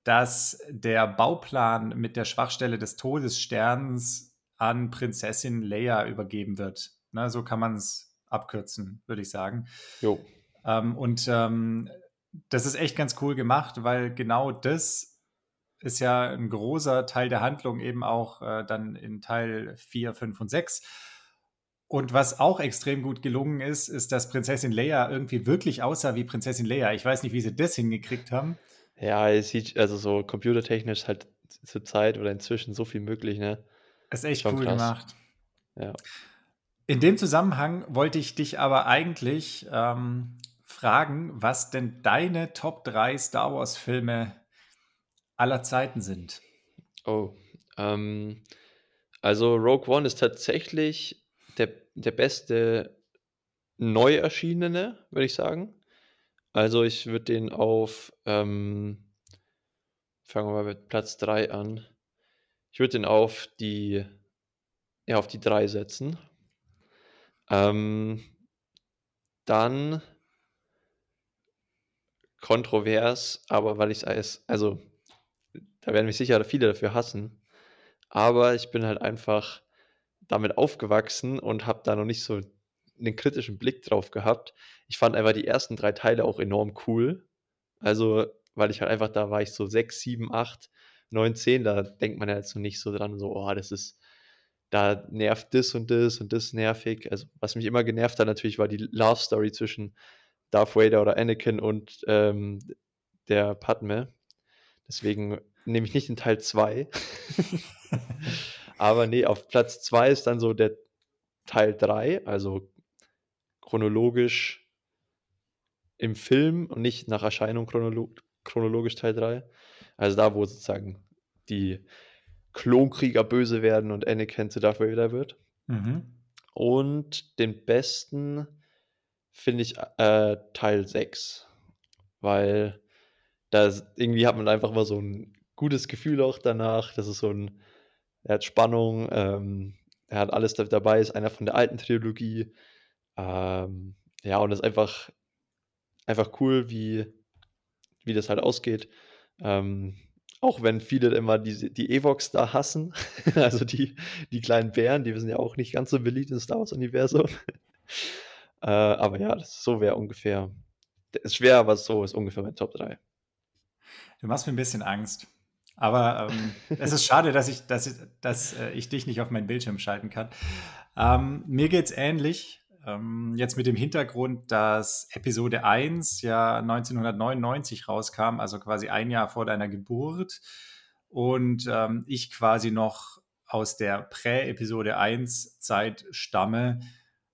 [SPEAKER 1] dass der Bauplan mit der Schwachstelle des Todessterns an Prinzessin Leia übergeben wird. Ne, so kann man es abkürzen, würde ich sagen.
[SPEAKER 2] Jo.
[SPEAKER 1] Ähm, und ähm, das ist echt ganz cool gemacht, weil genau das ist ja ein großer Teil der Handlung eben auch äh, dann in Teil 4, 5 und 6. Und was auch extrem gut gelungen ist, ist, dass Prinzessin Leia irgendwie wirklich aussah wie Prinzessin Leia. Ich weiß nicht, wie sie das hingekriegt haben.
[SPEAKER 2] Ja, es sieht also so computertechnisch halt zur Zeit oder inzwischen so viel möglich, ne?
[SPEAKER 1] Ist echt
[SPEAKER 2] Schon
[SPEAKER 1] cool
[SPEAKER 2] krass.
[SPEAKER 1] gemacht.
[SPEAKER 2] Ja.
[SPEAKER 1] In dem Zusammenhang wollte ich dich aber eigentlich ähm, fragen, was denn deine Top 3 Star Wars-Filme aller Zeiten sind.
[SPEAKER 2] Oh. Ähm, also Rogue One ist tatsächlich der, der beste neu erschienene, würde ich sagen. Also ich würde den auf, ähm, fangen wir mal mit Platz 3 an. Ich würde den auf die, ja, auf die 3 setzen. Ähm, dann kontrovers, aber weil ich es als, also da werden mich sicher viele dafür hassen, aber ich bin halt einfach damit aufgewachsen und habe da noch nicht so einen kritischen Blick drauf gehabt. Ich fand einfach die ersten drei Teile auch enorm cool. Also, weil ich halt einfach, da war ich so 6, 7, 8, 9, 10, da denkt man ja jetzt so nicht so dran, so, oh, das ist, da nervt das und das und das nervig. Also, was mich immer genervt hat natürlich, war die Love Story zwischen Darth Vader oder Anakin und ähm, der Padme. Deswegen nehme ich nicht den Teil 2. (laughs) (laughs) Aber nee, auf Platz 2 ist dann so der Teil 3, also chronologisch im Film und nicht nach Erscheinung chronolo chronologisch Teil 3. Also da, wo sozusagen die Klonkrieger böse werden und Anakin zu Darth Vader wird.
[SPEAKER 1] Mhm.
[SPEAKER 2] Und den besten finde ich äh, Teil 6, weil da irgendwie hat man einfach mal so ein gutes Gefühl auch danach. Das ist so ein, er hat Spannung, ähm, er hat alles dabei, ist einer von der alten Trilogie. Ähm, ja, und es ist einfach, einfach cool, wie, wie das halt ausgeht. Ähm, auch wenn viele immer die, die Evox da hassen, (laughs) also die, die kleinen Bären, die sind ja auch nicht ganz so beliebt im Star Wars-Universum. (laughs) äh, aber ja, das so wäre ungefähr. Ist schwer, aber so ist ungefähr mein Top 3.
[SPEAKER 1] Du machst mir ein bisschen Angst. Aber ähm, es ist schade, dass ich, dass, ich, dass äh, ich dich nicht auf meinen Bildschirm schalten kann. Ähm, mir geht es ähnlich. Ähm, jetzt mit dem Hintergrund, dass Episode 1 ja 1999 rauskam, also quasi ein Jahr vor deiner Geburt. Und ähm, ich quasi noch aus der Prä-Episode 1 Zeit stamme,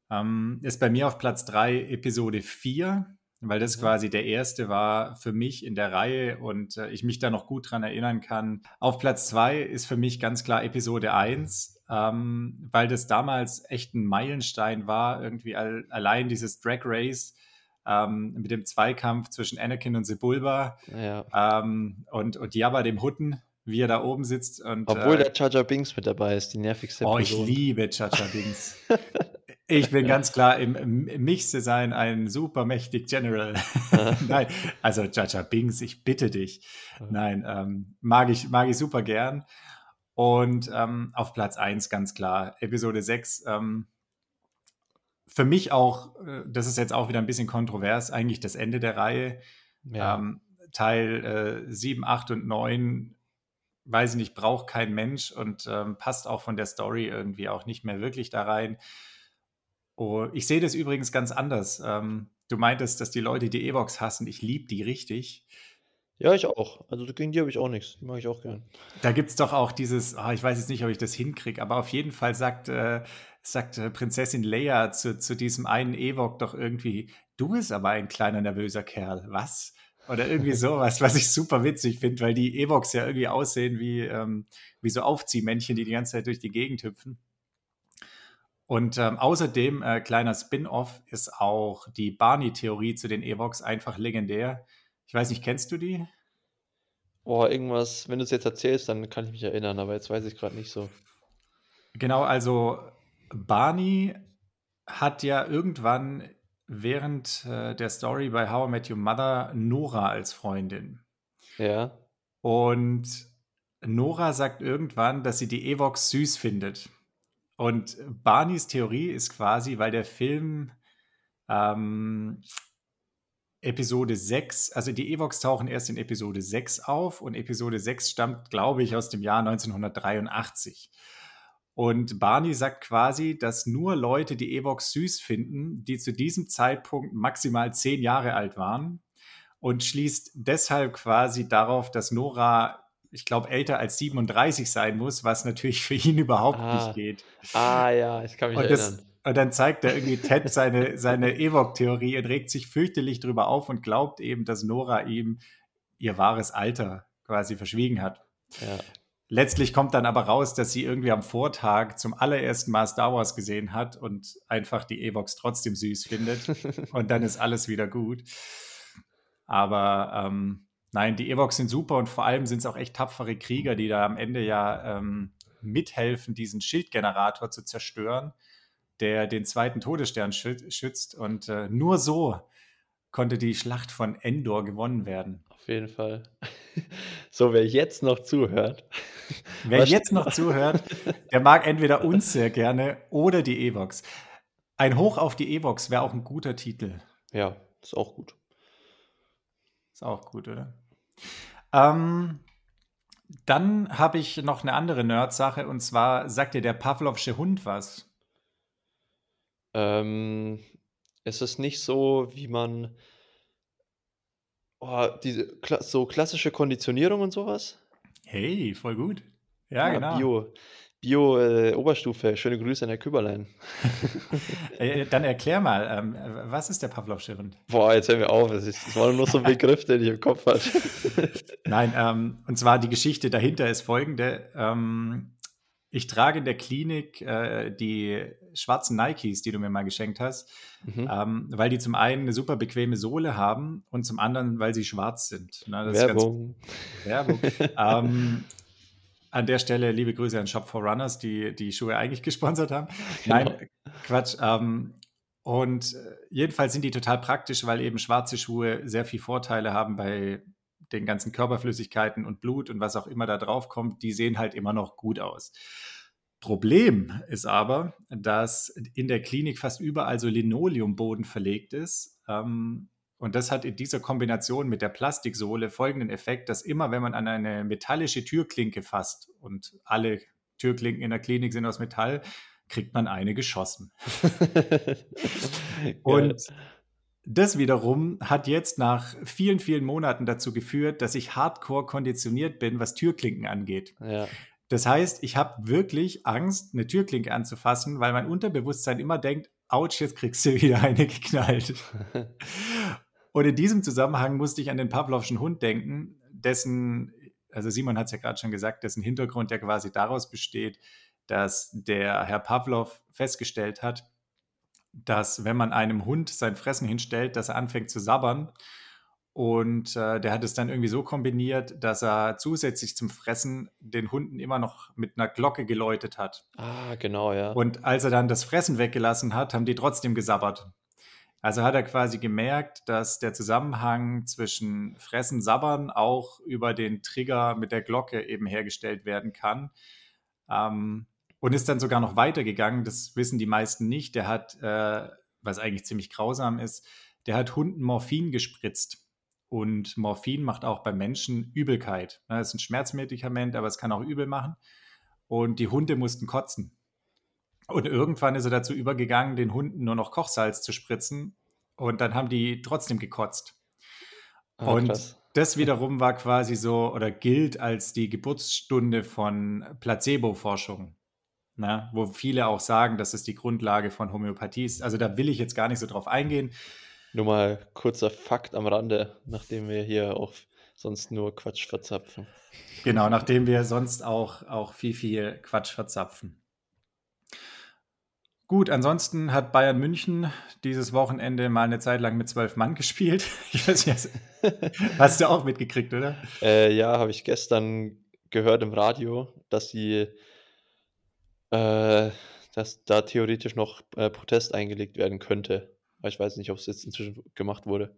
[SPEAKER 1] ähm, ist bei mir auf Platz 3 Episode 4 weil das quasi der erste war für mich in der Reihe und äh, ich mich da noch gut dran erinnern kann. Auf Platz zwei ist für mich ganz klar Episode 1, ähm, weil das damals echt ein Meilenstein war, irgendwie all, allein dieses Drag Race ähm, mit dem Zweikampf zwischen Anakin und Sebulba
[SPEAKER 2] Ja.
[SPEAKER 1] ähm, und, und Jabba dem Hutten, wie er da oben sitzt. Und,
[SPEAKER 2] Obwohl
[SPEAKER 1] äh,
[SPEAKER 2] der Jar Binks mit dabei ist, die nervigste
[SPEAKER 1] Oh, ich
[SPEAKER 2] Person.
[SPEAKER 1] liebe Chacha Dings. (laughs) Ich bin (laughs) ganz klar im, sein ein super mächtig General. (laughs) (laughs) Nein, also Chacha Bings, ich bitte dich. Nein, ähm, mag, ich, mag ich super gern. Und ähm, auf Platz 1 ganz klar, Episode 6. Ähm, für mich auch, äh, das ist jetzt auch wieder ein bisschen kontrovers, eigentlich das Ende der Reihe.
[SPEAKER 2] Ja.
[SPEAKER 1] Ähm, Teil äh, 7, 8 und 9, weiß ich nicht, braucht kein Mensch und ähm, passt auch von der Story irgendwie auch nicht mehr wirklich da rein. Oh, ich sehe das übrigens ganz anders. Ähm, du meintest, dass die Leute die Evox hassen. Ich liebe die richtig.
[SPEAKER 2] ja, ich auch. Also gegen die habe ich auch nichts. Die mag ich auch gern.
[SPEAKER 1] Da gibt es doch auch dieses, ah, ich weiß jetzt nicht, ob ich das hinkriege, aber auf jeden Fall sagt, äh, sagt äh, Prinzessin Leia zu, zu diesem einen Ewok doch irgendwie, du bist aber ein kleiner nervöser Kerl, was? Oder irgendwie (laughs) sowas, was ich super witzig finde, weil die Evox ja irgendwie aussehen wie, ähm, wie so Aufziehmännchen, die die ganze Zeit durch die Gegend hüpfen. Und ähm, außerdem, äh, kleiner Spin-off, ist auch die Barney-Theorie zu den Evox einfach legendär. Ich weiß nicht, kennst du die?
[SPEAKER 2] Boah, irgendwas, wenn du es jetzt erzählst, dann kann ich mich erinnern, aber jetzt weiß ich gerade nicht so.
[SPEAKER 1] Genau, also Barney hat ja irgendwann während äh, der Story bei How I Met Your Mother Nora als Freundin.
[SPEAKER 2] Ja.
[SPEAKER 1] Und Nora sagt irgendwann, dass sie die Evox süß findet. Und Barneys Theorie ist quasi, weil der Film ähm, Episode 6, also die Evox tauchen erst in Episode 6 auf und Episode 6 stammt, glaube ich, aus dem Jahr 1983. Und Barney sagt quasi, dass nur Leute die Evox süß finden, die zu diesem Zeitpunkt maximal zehn Jahre alt waren und schließt deshalb quasi darauf, dass Nora, ich glaube, älter als 37 sein muss, was natürlich für ihn überhaupt
[SPEAKER 2] Ah.
[SPEAKER 1] nicht geht.
[SPEAKER 2] Ah ja, ich kann mich
[SPEAKER 1] Und,
[SPEAKER 2] erinnern.
[SPEAKER 1] das, und dann zeigt er irgendwie Ted (laughs) seine, seine Evok-Theorie und regt sich fürchterlich drüber auf und glaubt eben, dass Nora ihm ihr wahres Alter quasi verschwiegen hat.
[SPEAKER 2] Ja.
[SPEAKER 1] Letztlich kommt dann aber raus, dass sie irgendwie am Vortag zum allerersten Mal Star Wars gesehen hat und einfach die Evox trotzdem süß findet. (laughs) und dann ist alles wieder gut. Aber ähm, nein, die Evox sind super und vor allem sind es auch echt tapfere Krieger, die da am Ende ja ähm, mithelfen, diesen Schildgenerator zu zerstören, der den zweiten Todesstern schü schützt. Und äh, nur so konnte die Schlacht von Endor gewonnen werden.
[SPEAKER 2] Auf jeden Fall. (laughs) So, wer jetzt noch zuhört. (laughs)
[SPEAKER 1] Wer jetzt noch zuhört, der mag entweder uns sehr gerne oder die Evox. Ein Hoch auf die Evox wäre auch ein guter Titel.
[SPEAKER 2] Ja, ist auch gut.
[SPEAKER 1] Ist auch gut, oder? Ähm, dann habe ich noch eine andere Nerd-Sache und zwar sagt dir der Pavlovsche Hund was?
[SPEAKER 2] Ähm, ist es nicht so, wie man oh, diese so klassische Konditionierung und sowas?
[SPEAKER 1] Hey, voll gut. Ja, genau.
[SPEAKER 2] Bio, Bio äh. Schöne Grüße an der Küberlein. (laughs)
[SPEAKER 1] Äh, dann erklär mal, ähm, was ist der Pavlovsche Hund?
[SPEAKER 2] Boah, jetzt hör mir auf. Das, ist, das war nur so ein Begriff, den ich im Kopf hatte. (laughs)
[SPEAKER 1] Nein, ähm, und zwar die Geschichte dahinter ist folgende. Ähm, ich trage in der Klinik äh, die schwarzen Nikes, die du mir mal geschenkt hast,
[SPEAKER 2] Mhm.
[SPEAKER 1] ähm, weil die zum einen eine super bequeme Sohle haben und zum anderen, weil sie schwarz sind. Na, das ist ganz
[SPEAKER 2] Werbung.
[SPEAKER 1] Werbung. ähm, an der Stelle liebe Grüße an Shop for Runners, die die Schuhe eigentlich (laughs) gesponsert haben.
[SPEAKER 2] Genau.
[SPEAKER 1] Nein, Quatsch. Ähm, und äh, jedenfalls sind die total praktisch, weil eben schwarze Schuhe sehr viel Vorteile haben bei den ganzen Körperflüssigkeiten und Blut und was auch immer da drauf kommt. Die sehen halt immer noch gut aus. Problem ist aber, dass in der Klinik fast überall so Linoleumboden verlegt ist. Ähm, und das hat in dieser Kombination mit der Plastiksohle folgenden Effekt, dass immer, wenn man an eine metallische Türklinke fasst und alle Türklinken in der Klinik sind aus Metall, kriegt man eine geschossen. (laughs) Und das wiederum hat jetzt nach vielen, vielen Monaten dazu geführt, dass ich hardcore konditioniert bin, was Türklinken angeht.
[SPEAKER 2] ja.
[SPEAKER 1] Das heißt, ich habe wirklich Angst, eine Türklinke anzufassen, weil mein Unterbewusstsein immer denkt, ouch, jetzt kriegst du (laughs) wieder eine geknallt. (laughs) Und in diesem Zusammenhang musste ich an den Pavlovschen Hund denken, dessen, also Simon hat es ja gerade schon gesagt, dessen Hintergrund ja quasi daraus besteht, dass der Herr Pavlov festgestellt hat, dass wenn man einem Hund sein Fressen hinstellt, dass er anfängt zu sabbern. Und äh, der hat es dann irgendwie so kombiniert, dass er zusätzlich zum Fressen den Hunden immer noch mit einer Glocke geläutet hat.
[SPEAKER 2] Ah, genau, ja.
[SPEAKER 1] Und als er dann das Fressen weggelassen hat, haben die trotzdem gesabbert. Also hat er quasi gemerkt, dass der Zusammenhang zwischen Fressen, Sabbern auch über den Trigger mit der Glocke eben hergestellt werden kann. Ähm, und ist dann sogar noch weitergegangen, das wissen die meisten nicht. Der hat, äh, was eigentlich ziemlich grausam ist, der hat Hunden Morphin gespritzt. Und Morphin macht auch bei Menschen Übelkeit. Das ist ein Schmerzmedikament, aber es kann auch übel machen. Und die Hunde mussten kotzen. Und irgendwann ist er dazu übergegangen, den Hunden nur noch Kochsalz zu spritzen. Und dann haben die trotzdem gekotzt.
[SPEAKER 2] Ah,
[SPEAKER 1] und
[SPEAKER 2] krass.
[SPEAKER 1] das wiederum war quasi so oder gilt als die Geburtsstunde von Placebo-Forschung. Na, wo viele auch sagen, dass es die Grundlage von Homöopathie ist. Also da will ich jetzt gar nicht so drauf eingehen.
[SPEAKER 2] Nur mal kurzer Fakt am Rande, nachdem wir hier auch sonst nur Quatsch verzapfen.
[SPEAKER 1] Genau, nachdem wir sonst auch, auch viel, viel Quatsch verzapfen. Gut, ansonsten hat Bayern München dieses Wochenende mal eine Zeit lang mit zwölf Mann gespielt. (laughs) Ich weiß nicht, hast, du auch mitgekriegt, oder?
[SPEAKER 2] Äh, ja, habe ich gestern gehört im Radio, dass sie Äh, dass da theoretisch noch äh, Protest eingelegt werden könnte. Aber ich weiß nicht, ob es jetzt inzwischen gemacht wurde.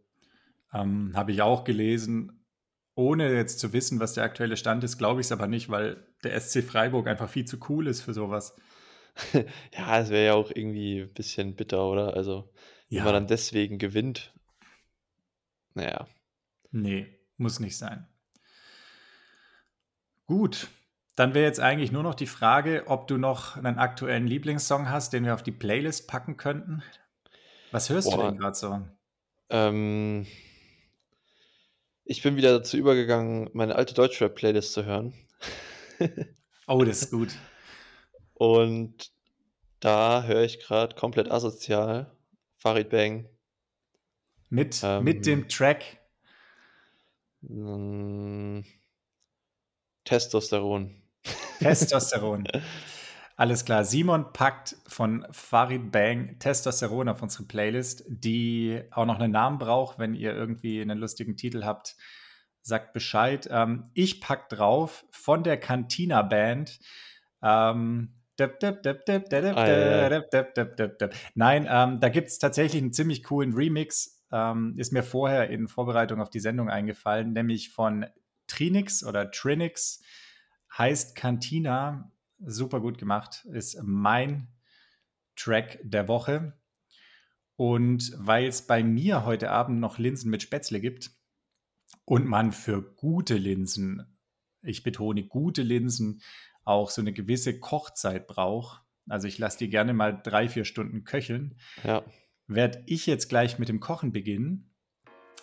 [SPEAKER 1] Ähm, Habe ich auch gelesen. Ohne jetzt zu wissen, was der aktuelle Stand ist, glaube ich es aber nicht, weil der SC Freiburg einfach viel zu cool ist für sowas. (laughs)
[SPEAKER 2] ja, es wäre ja auch irgendwie ein bisschen bitter, oder? Also, wenn ja. man dann deswegen gewinnt. Naja.
[SPEAKER 1] Nee, muss nicht sein. Gut, dann wäre jetzt eigentlich nur noch die Frage, ob du noch einen aktuellen Lieblingssong hast, den wir auf die Playlist packen könnten. Was hörst Boah, du denn gerade so?
[SPEAKER 2] Ähm, ich bin wieder dazu übergegangen, meine alte Deutschrap-Playlist zu hören. (laughs)
[SPEAKER 1] oh, das ist gut.
[SPEAKER 2] Und da höre ich gerade komplett asozial Farid Bang.
[SPEAKER 1] Mit, ähm, mit dem Track?
[SPEAKER 2] Mm, Testosteron. (laughs)
[SPEAKER 1] Testosteron. Alles klar. Simon packt von Farid Bang Testosteron auf unsere Playlist, die auch noch einen Namen braucht. Wenn ihr irgendwie einen lustigen Titel habt, sagt Bescheid. Ähm, ich pack drauf von der Cantina Band. Ähm, Nein, ähm, da gibt es tatsächlich einen ziemlich coolen Remix. Ähm, ist mir vorher in Vorbereitung auf die Sendung eingefallen, nämlich von Trinix oder Trinix heißt Cantina. Super gut gemacht. Ist mein Track der Woche. Und weil es bei mir heute Abend noch Linsen mit Spätzle gibt und man für gute Linsen, ich betone gute Linsen, auch so eine gewisse Kochzeit braucht, also ich lasse die gerne mal drei, vier Stunden köcheln, ja. werde ich jetzt gleich mit dem Kochen beginnen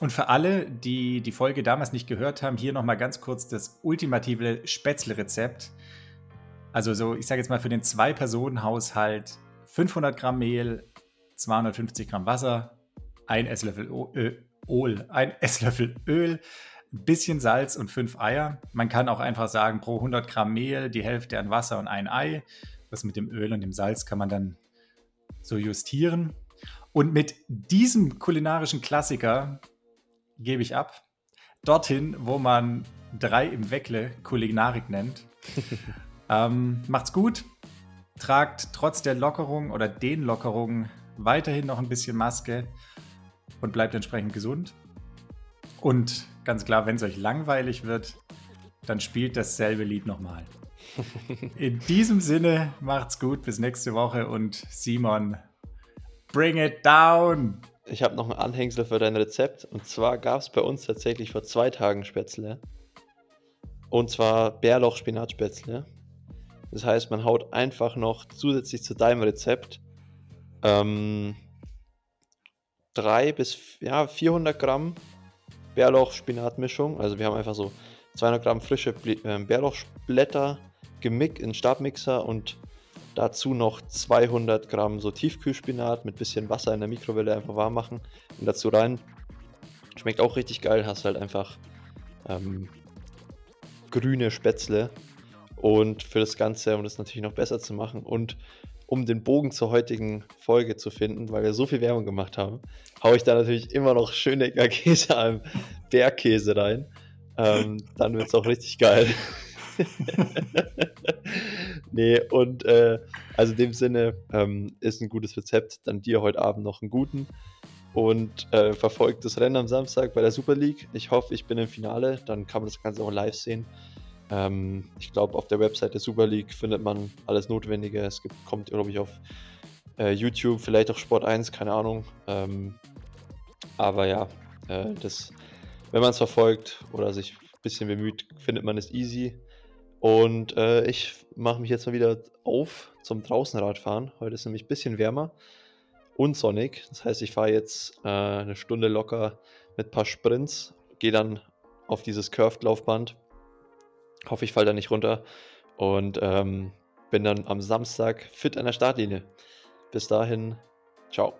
[SPEAKER 1] und für alle, die die Folge damals nicht gehört haben, hier nochmal ganz kurz das ultimative Spätzle-Rezept. Also so, ich sage jetzt mal für den Zwei-Personen-Haushalt 500 Gramm Mehl, 250 Gramm Wasser, ein Esslöffel Öl, ein (laughs) Esslöffel Öl, ein bisschen Salz und fünf Eier. Man kann auch einfach sagen, pro 100 Gramm Mehl die Hälfte an Wasser und ein Ei. Das mit dem Öl und dem Salz kann man dann so justieren. Und mit diesem kulinarischen Klassiker gebe ich ab. Dorthin, wo man drei im Weckle Kulinarik nennt. (laughs) ähm, macht's gut. Tragt trotz der Lockerung oder den Lockerungen weiterhin noch ein bisschen Maske und bleibt entsprechend gesund. Und ganz klar, wenn es euch langweilig wird, dann spielt dasselbe Lied nochmal. (laughs) In diesem Sinne, macht's gut, bis nächste Woche und Simon, bring it down!
[SPEAKER 2] ich habe noch ein Anhängsel für dein Rezept. Und zwar gab es bei uns tatsächlich vor zwei Tagen Spätzle. Und zwar Bärlauch-Spinatspätzle. Das heißt, man haut einfach noch zusätzlich zu deinem Rezept ähm, 3 bis ja, 400 Gramm Bärlauch-Spinat-Mischung. Also wir haben einfach so 200 Gramm frische ähm, Bärlauchblätter gemixt in Stabmixer und Dazu noch 200 Gramm so Tiefkühlspinat mit bisschen Wasser in der Mikrowelle einfach warm machen und dazu rein. Schmeckt auch richtig geil, hast halt einfach ähm, grüne Spätzle. Und für das Ganze, um das natürlich noch besser zu machen und um den Bogen zur heutigen Folge zu finden, weil wir so viel Werbung gemacht haben, haue ich da natürlich immer noch Schönecker Käse am Bergkäse rein. Ähm, dann wird es auch richtig geil. (laughs) nee, und äh, also in dem Sinne ähm, ist ein gutes Rezept. Dann dir heute Abend noch einen guten und äh, verfolgt das Rennen am Samstag bei der Super League. Ich hoffe, ich bin im Finale. Dann kann man das Ganze auch live sehen. Ähm, ich glaube, auf der Website der Super League findet man alles Notwendige. Es gibt, kommt, glaube ich, auf äh, YouTube, vielleicht auch Sport 1, keine Ahnung. Ähm, aber ja, äh, das, wenn man es verfolgt oder sich ein bisschen bemüht, findet man es easy. Und äh, ich mache mich jetzt mal wieder auf zum Draußenradfahren. Heute ist nämlich ein bisschen wärmer und sonnig. Das heißt, ich fahre jetzt äh, eine Stunde locker mit ein paar Sprints, gehe dann auf dieses Curved-Laufband. Hoffe, ich falle da nicht runter. Und ähm, bin dann am Samstag fit an der Startlinie. Bis dahin, ciao.